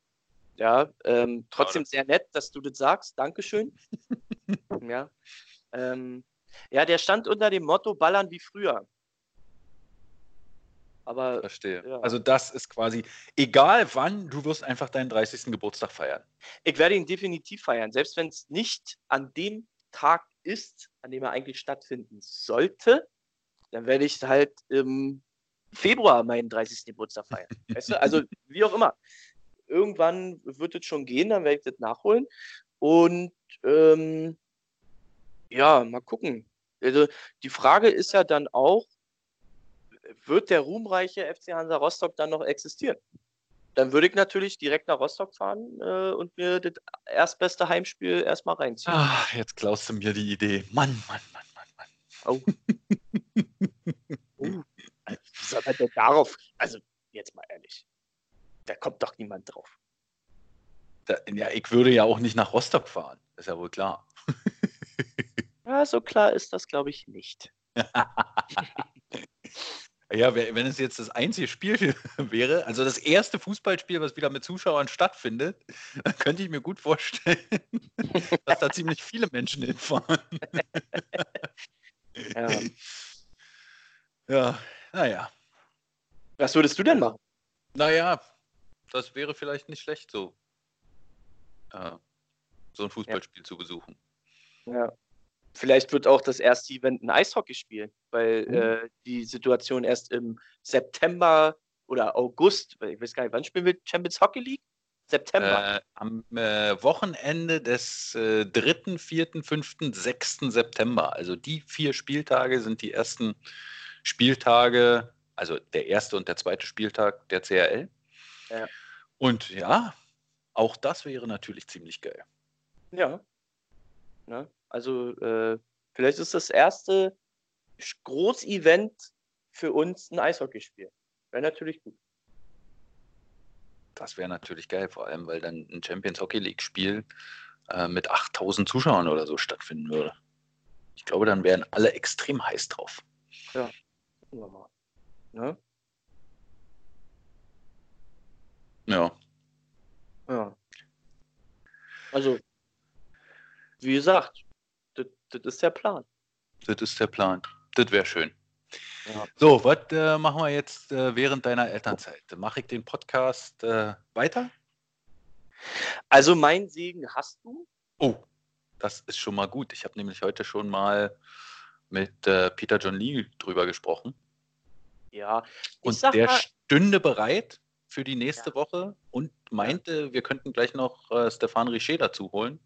Ja, ähm, trotzdem sehr nett, dass du das sagst. Dankeschön. ja. Ähm, ja, der stand unter dem Motto Ballern wie früher. Aber, Verstehe. Ja. Also das ist quasi, egal wann, du wirst einfach deinen 30. Geburtstag feiern. Ich werde ihn definitiv feiern, selbst wenn es nicht an dem Tag ist, an dem er eigentlich stattfinden sollte, dann werde ich halt im Februar meinen 30. Geburtstag feiern. weißt du? Also wie auch immer. Irgendwann wird es schon gehen, dann werde ich das nachholen. Und ähm, ja, mal gucken. Also die Frage ist ja dann auch, wird der ruhmreiche FC Hansa Rostock dann noch existieren? Dann würde ich natürlich direkt nach Rostock fahren äh, und mir das erstbeste Heimspiel erstmal reinziehen. Ach, jetzt klaust du mir die Idee. Mann, Mann, Mann, Mann, Mann. Oh. oh. Also, wie soll man denn darauf? Also, jetzt mal ehrlich. Da kommt doch niemand drauf. Da, ja, ich würde ja auch nicht nach Rostock fahren. Ist ja wohl klar. ja, so klar ist das, glaube ich, nicht. Ja, wenn es jetzt das einzige Spiel wäre, also das erste Fußballspiel, was wieder mit Zuschauern stattfindet, dann könnte ich mir gut vorstellen, dass da ziemlich viele Menschen hinfahren. Ja. ja, naja. Was würdest du denn machen? Naja, das wäre vielleicht nicht schlecht, so, äh, so ein Fußballspiel ja. zu besuchen. Ja. Vielleicht wird auch das erste Event ein Eishockeyspiel, weil mhm. äh, die Situation erst im September oder August, ich weiß gar nicht, wann spielen wir Champions Hockey League? September. Äh, am äh, Wochenende des äh, 3., 4., 5., 6. September. Also die vier Spieltage sind die ersten Spieltage, also der erste und der zweite Spieltag der CRL. Ja. Und ja, auch das wäre natürlich ziemlich geil. Ja. Ne? Also äh, vielleicht ist das erste Groß-Event für uns ein Eishockeyspiel. Wäre natürlich gut. Das wäre natürlich geil, vor allem, weil dann ein Champions Hockey League-Spiel äh, mit 8000 Zuschauern oder so stattfinden würde. Ich glaube, dann wären alle extrem heiß drauf. Ja, gucken wir mal. Ne? Ja. Ja. Also, wie gesagt, das ist der Plan. Das ist der Plan. Das wäre schön. Ja. So, was äh, machen wir jetzt äh, während deiner Elternzeit? Mache ich den Podcast äh, weiter? Also mein Segen hast du. Oh, das ist schon mal gut. Ich habe nämlich heute schon mal mit äh, Peter John Lee drüber gesprochen. Ja. Und der mal, stünde bereit für die nächste ja. Woche und meinte, wir könnten gleich noch äh, Stefan Richer dazu holen.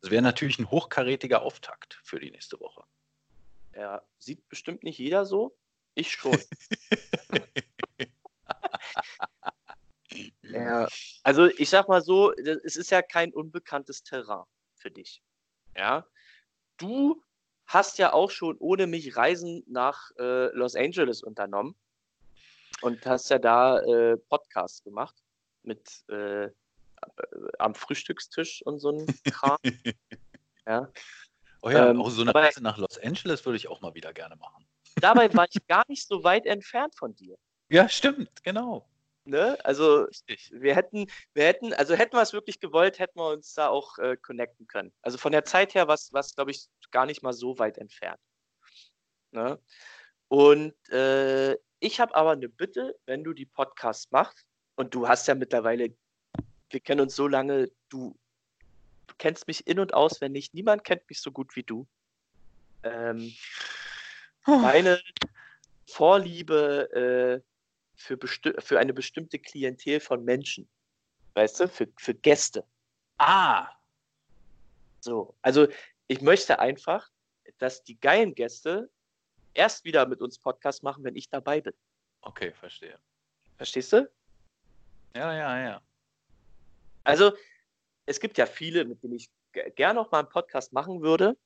Das wäre natürlich ein hochkarätiger Auftakt für die nächste Woche. Ja, sieht bestimmt nicht jeder so. Ich schon. ja, also ich sag mal so, es ist ja kein unbekanntes Terrain für dich. Ja, du hast ja auch schon ohne mich Reisen nach äh, Los Angeles unternommen und hast ja da äh, Podcasts gemacht mit äh, am Frühstückstisch und so ein Kram. ja. Oh ja, ähm, auch so eine dabei, Reise nach Los Angeles würde ich auch mal wieder gerne machen. Dabei war ich gar nicht so weit entfernt von dir. Ja, stimmt, genau. Ne? Also wir hätten, wir hätten, also hätten wir es wirklich gewollt, hätten wir uns da auch äh, connecten können. Also von der Zeit her war es, glaube ich, gar nicht mal so weit entfernt. Ne? Und äh, ich habe aber eine Bitte, wenn du die Podcasts machst, und du hast ja mittlerweile wir kennen uns so lange, du, du kennst mich in- und auswendig. Niemand kennt mich so gut wie du. Ähm, meine Vorliebe äh, für, für eine bestimmte Klientel von Menschen, weißt du, für, für Gäste. Ah, So, also ich möchte einfach, dass die geilen Gäste erst wieder mit uns Podcast machen, wenn ich dabei bin. okay, verstehe. Verstehst du? Ja, ja, ja. Also, es gibt ja viele, mit denen ich ge- gern noch mal einen Podcast machen würde.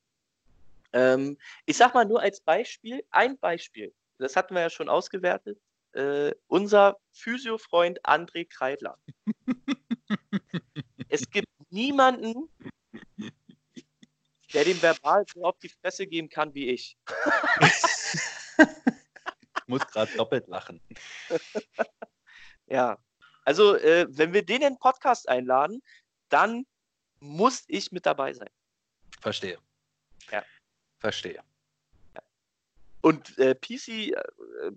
Ähm, ich sag mal nur als Beispiel, ein Beispiel, das hatten wir ja schon ausgewertet, äh, unser Physiofreund André Kreidler. es gibt niemanden, der dem verbal so auf die Fresse geben kann wie ich. Ich muss gerade doppelt lachen. Ja. Also, äh, wenn wir den in den Podcast einladen, dann muss ich mit dabei sein. Verstehe. Ja. Verstehe. Und äh, PC äh,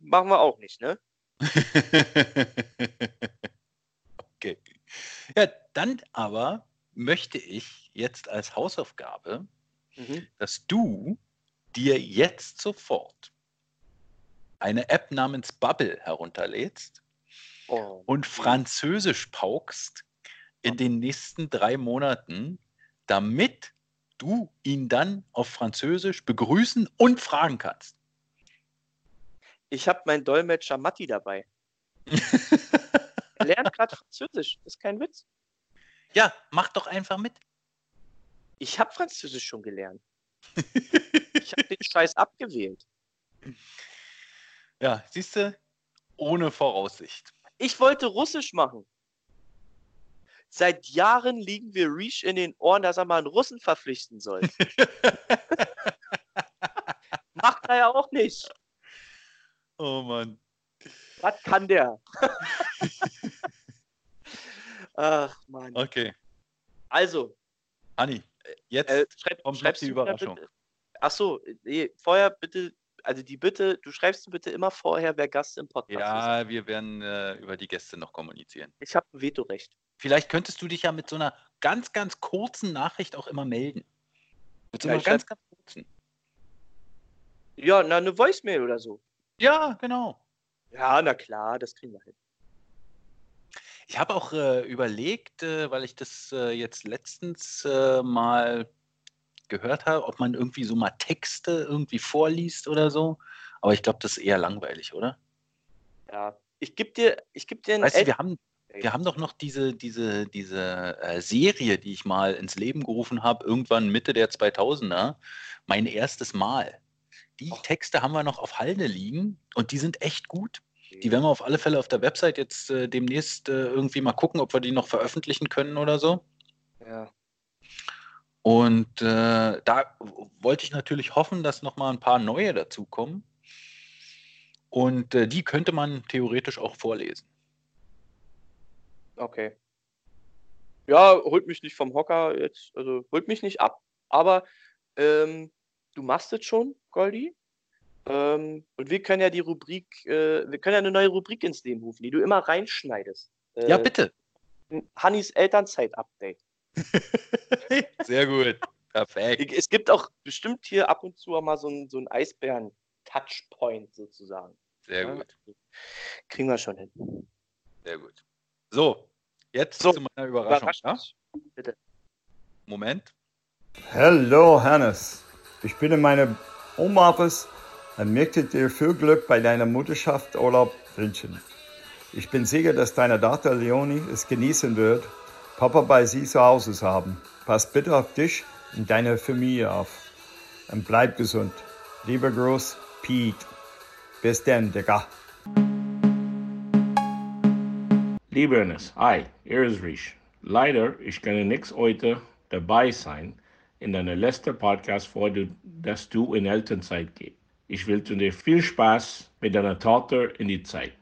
machen wir auch nicht, ne? okay. Ja, dann aber möchte ich jetzt als Hausaufgabe, Mhm. dass du dir jetzt sofort eine App namens Bubble herunterlädst Oh. und Französisch paukst in den nächsten drei Monaten, damit du ihn dann auf Französisch begrüßen und fragen kannst. Ich habe meinen Dolmetscher Matti dabei. Er lernt gerade Französisch. Das ist kein Witz. Ja, mach doch einfach mit. Ich habe Französisch schon gelernt. Ich habe den Scheiß abgewählt. Ja, siehst du, ohne Voraussicht. Ich wollte Russisch machen. Seit Jahren liegen wir Reach in den Ohren, dass er mal einen Russen verpflichten soll. Macht er ja auch nicht. Oh Mann. Was kann der? Ach, Mann. Okay. Also, Anni, jetzt äh, schreib, kommt schreibst die Überraschung. Bitte, ach so, nee, vorher bitte, also die Bitte, du schreibst bitte immer vorher, wer Gast im Podcast ist. Ja, wir werden äh, über die Gäste noch kommunizieren. Ich habe ein Vetorecht. Vielleicht könntest du dich ja mit so einer ganz, ganz kurzen Nachricht auch immer melden. Mit so Ja, einer ganz, ganz kurzen. Ja, na, eine Voicemail oder so. Ja, genau. Ja, na klar, das kriegen wir hin. Ich habe auch äh, überlegt, äh, weil ich das äh, jetzt letztens äh, mal gehört habe, ob man irgendwie so mal Texte irgendwie vorliest oder so. Aber ich glaube, das ist eher langweilig, oder? Ja. Ich gebe dir, ich geb dir ein Weißt du, wir haben, wir haben doch noch diese, diese, diese äh, Serie, die ich mal ins Leben gerufen habe, irgendwann Mitte der 2000er, mein erstes Mal. Die Och. Texte haben wir noch auf Halde liegen und die sind echt gut. Die werden wir auf alle Fälle auf der Website jetzt äh, demnächst äh, irgendwie mal gucken, ob wir die noch veröffentlichen können oder so. Ja. Und äh, da wollte ich natürlich hoffen, dass noch mal ein paar neue dazukommen. Und äh, die könnte man theoretisch auch vorlesen. Okay. Ja, holt mich nicht vom Hocker jetzt, also holt mich nicht ab, aber ähm, du machst es schon, Goldi. Ähm, und wir können ja die Rubrik, äh, wir können ja eine neue Rubrik ins Leben rufen, die du immer reinschneidest. Äh, Ja, bitte. Hannis Elternzeit-Update. Sehr gut. Perfekt. Es gibt auch bestimmt hier ab und zu auch mal so einen so einen Eisbären-Touchpoint sozusagen. Sehr Ja, gut. Kriegen wir schon hin. Sehr gut. So, jetzt So, zu meiner Überraschung. Ja? Bitte. Moment. Hallo Hannes, ich bin in meinem Homeoffice und möchte dir viel Glück bei deiner Mutterschaftsurlaub wünschen. Ich bin sicher, dass deine Tochter Leonie es genießen wird, Papa bei sie zu Hause haben. Pass bitte auf dich und deine Familie auf. Und bleib gesund. Lieber Gruß, Pete. Bis dann, Digga. Liebe Ernest, hi, hier ist Riesch. Leider, ich kann nix heute dabei sein in deiner letzten Podcast, vor du, dass du in Elternzeit gehst. Ich wünsche dir viel Spaß mit deiner Tochter in die Zeit.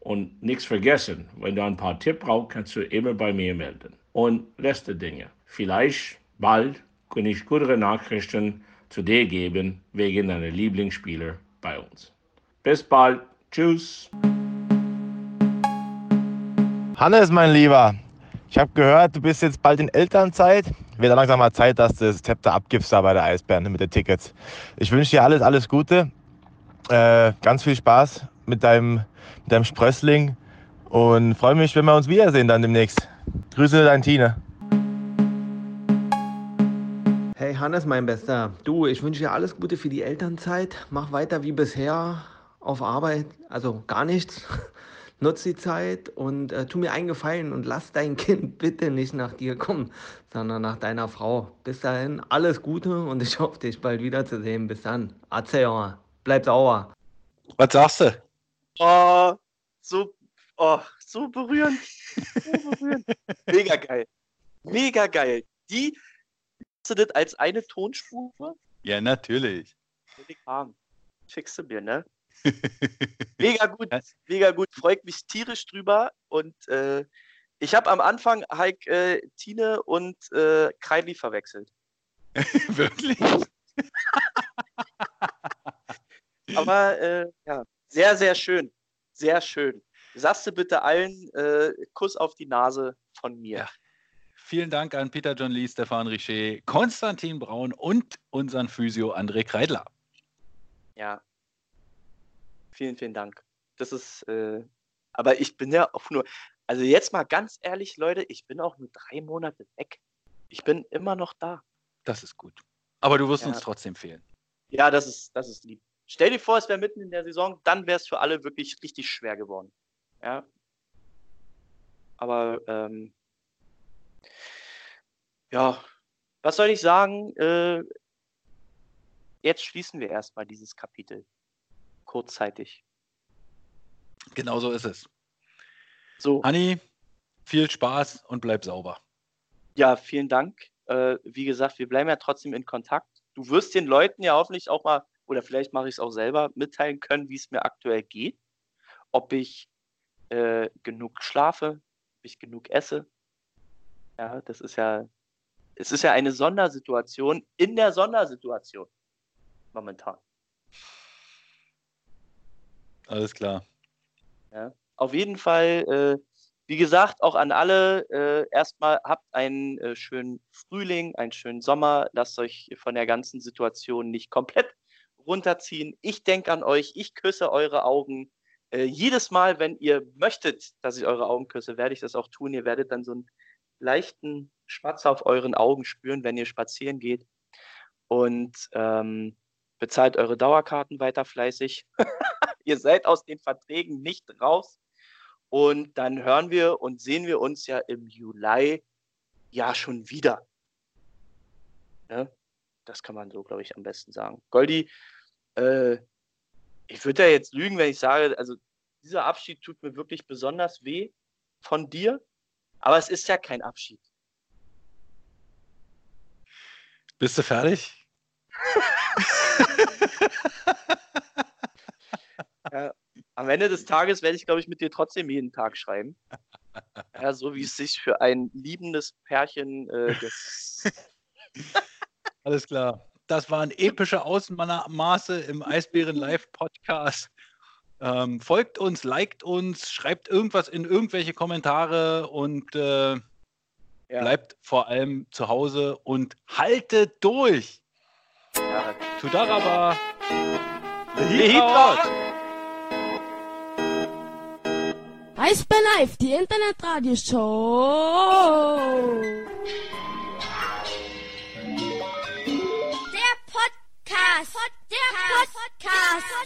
Und nichts vergessen, wenn du ein paar Tipps brauchst, kannst du immer bei mir melden. Und letzte Dinge. Vielleicht bald kann ich gute Nachrichten zu dir geben wegen deiner Lieblingsspieler bei uns. Bis bald. Tschüss. Hannes, mein Lieber, Ich habe gehört, du bist jetzt bald in Elternzeit. Wird langsam mal Zeit, dass du das Zepter abgibst da bei der Eisbären mit den Tickets. Ich wünsche dir alles, alles Gute. Äh, ganz viel Spaß mit deinem, mit deinem Sprössling und freue mich, wenn wir uns wiedersehen dann demnächst. Grüße dein Tine. Hey Hannes, mein Bester. Du, ich wünsche dir alles Gute für die Elternzeit. Mach weiter wie bisher auf Arbeit, also gar nichts. Nutz die Zeit und äh, tu mir einen Gefallen und lass dein Kind bitte nicht nach dir kommen, sondern nach deiner Frau. Bis dahin, alles Gute und ich hoffe, dich bald wiederzusehen. Bis dann. Erzähl, bleib sauer. Was sagst du? Oh, so, oh, so berührend. So berührend. Mega geil. Mega geil. Die hast du das als eine Tonspur? Ja, natürlich. Schickst du mir, ne? mega gut, mega gut. Freut mich tierisch drüber. Und äh, ich habe am Anfang Heik äh, Tine und äh, Kylie verwechselt. Wirklich? Aber äh, ja, sehr, sehr schön. Sehr schön. Sagst du bitte allen äh, Kuss auf die Nase von mir. Ja. Vielen Dank an Peter John Lee, Stefan Richer, Konstantin Braun und unseren Physio André Kreidler. Ja. Vielen, vielen Dank. Das ist, äh, aber ich bin ja auch nur, also jetzt mal ganz ehrlich, Leute, ich bin auch nur drei Monate weg. Ich bin immer noch da. Das ist gut. Aber du wirst Ja. uns trotzdem fehlen. Ja, das ist, das ist lieb. Stell dir vor, es wäre mitten in der Saison, dann wäre es für alle wirklich richtig schwer geworden. Ja. Aber ähm, ja, was soll ich sagen? Äh, jetzt schließen wir erstmal dieses Kapitel. Kurzzeitig. Genau so ist es. So, Hanni, viel Spaß und bleib sauber. ja, vielen Dank. Äh, wie gesagt, wir bleiben ja trotzdem in Kontakt. Du wirst den Leuten ja hoffentlich auch mal, oder vielleicht mache ich es auch selber, mitteilen können, wie es mir aktuell geht. Ob ich äh, genug schlafe, ob ich genug esse. Ja, das ist ja, es ist ja eine Sondersituation in der Sondersituation. Momentan. Alles klar. Ja. Auf jeden Fall, äh, wie gesagt, auch an alle, äh, erstmal habt einen äh, schönen Frühling, einen schönen Sommer. Lasst euch von der ganzen Situation nicht komplett runterziehen. Ich denke an euch, ich küsse eure Augen. Äh, jedes Mal, wenn ihr möchtet, dass ich eure Augen küsse, werde ich das auch tun. Ihr werdet dann so einen leichten Schmatzer auf euren Augen spüren, wenn ihr spazieren geht. Und ähm, bezahlt eure Dauerkarten weiter fleißig. ihr seid aus den Verträgen nicht raus. Und dann hören wir und sehen wir uns ja im Juli ja schon wieder. Ne? Das kann man so, glaube ich, am besten sagen. Goldi, äh, ich würde ja jetzt lügen, wenn ich sage, also dieser Abschied tut mir wirklich besonders weh von dir, aber es ist ja kein Abschied. Bist du fertig? Ja, am Ende des Tages werde ich, glaube ich, mit dir trotzdem jeden Tag schreiben. Ja, so wie es sich für ein liebendes Pärchen äh. Alles klar. Das waren epische Ausmaße im Eisbären Live Podcast. Ähm, folgt uns, liked uns, schreibt irgendwas in irgendwelche Kommentare und äh, Ja. bleibt vor allem zu Hause und haltet durch. Ja, Tudaraba. Liebhaut. Eisbär Live, die Internetradioshow. Der Podcast. Der Podcast.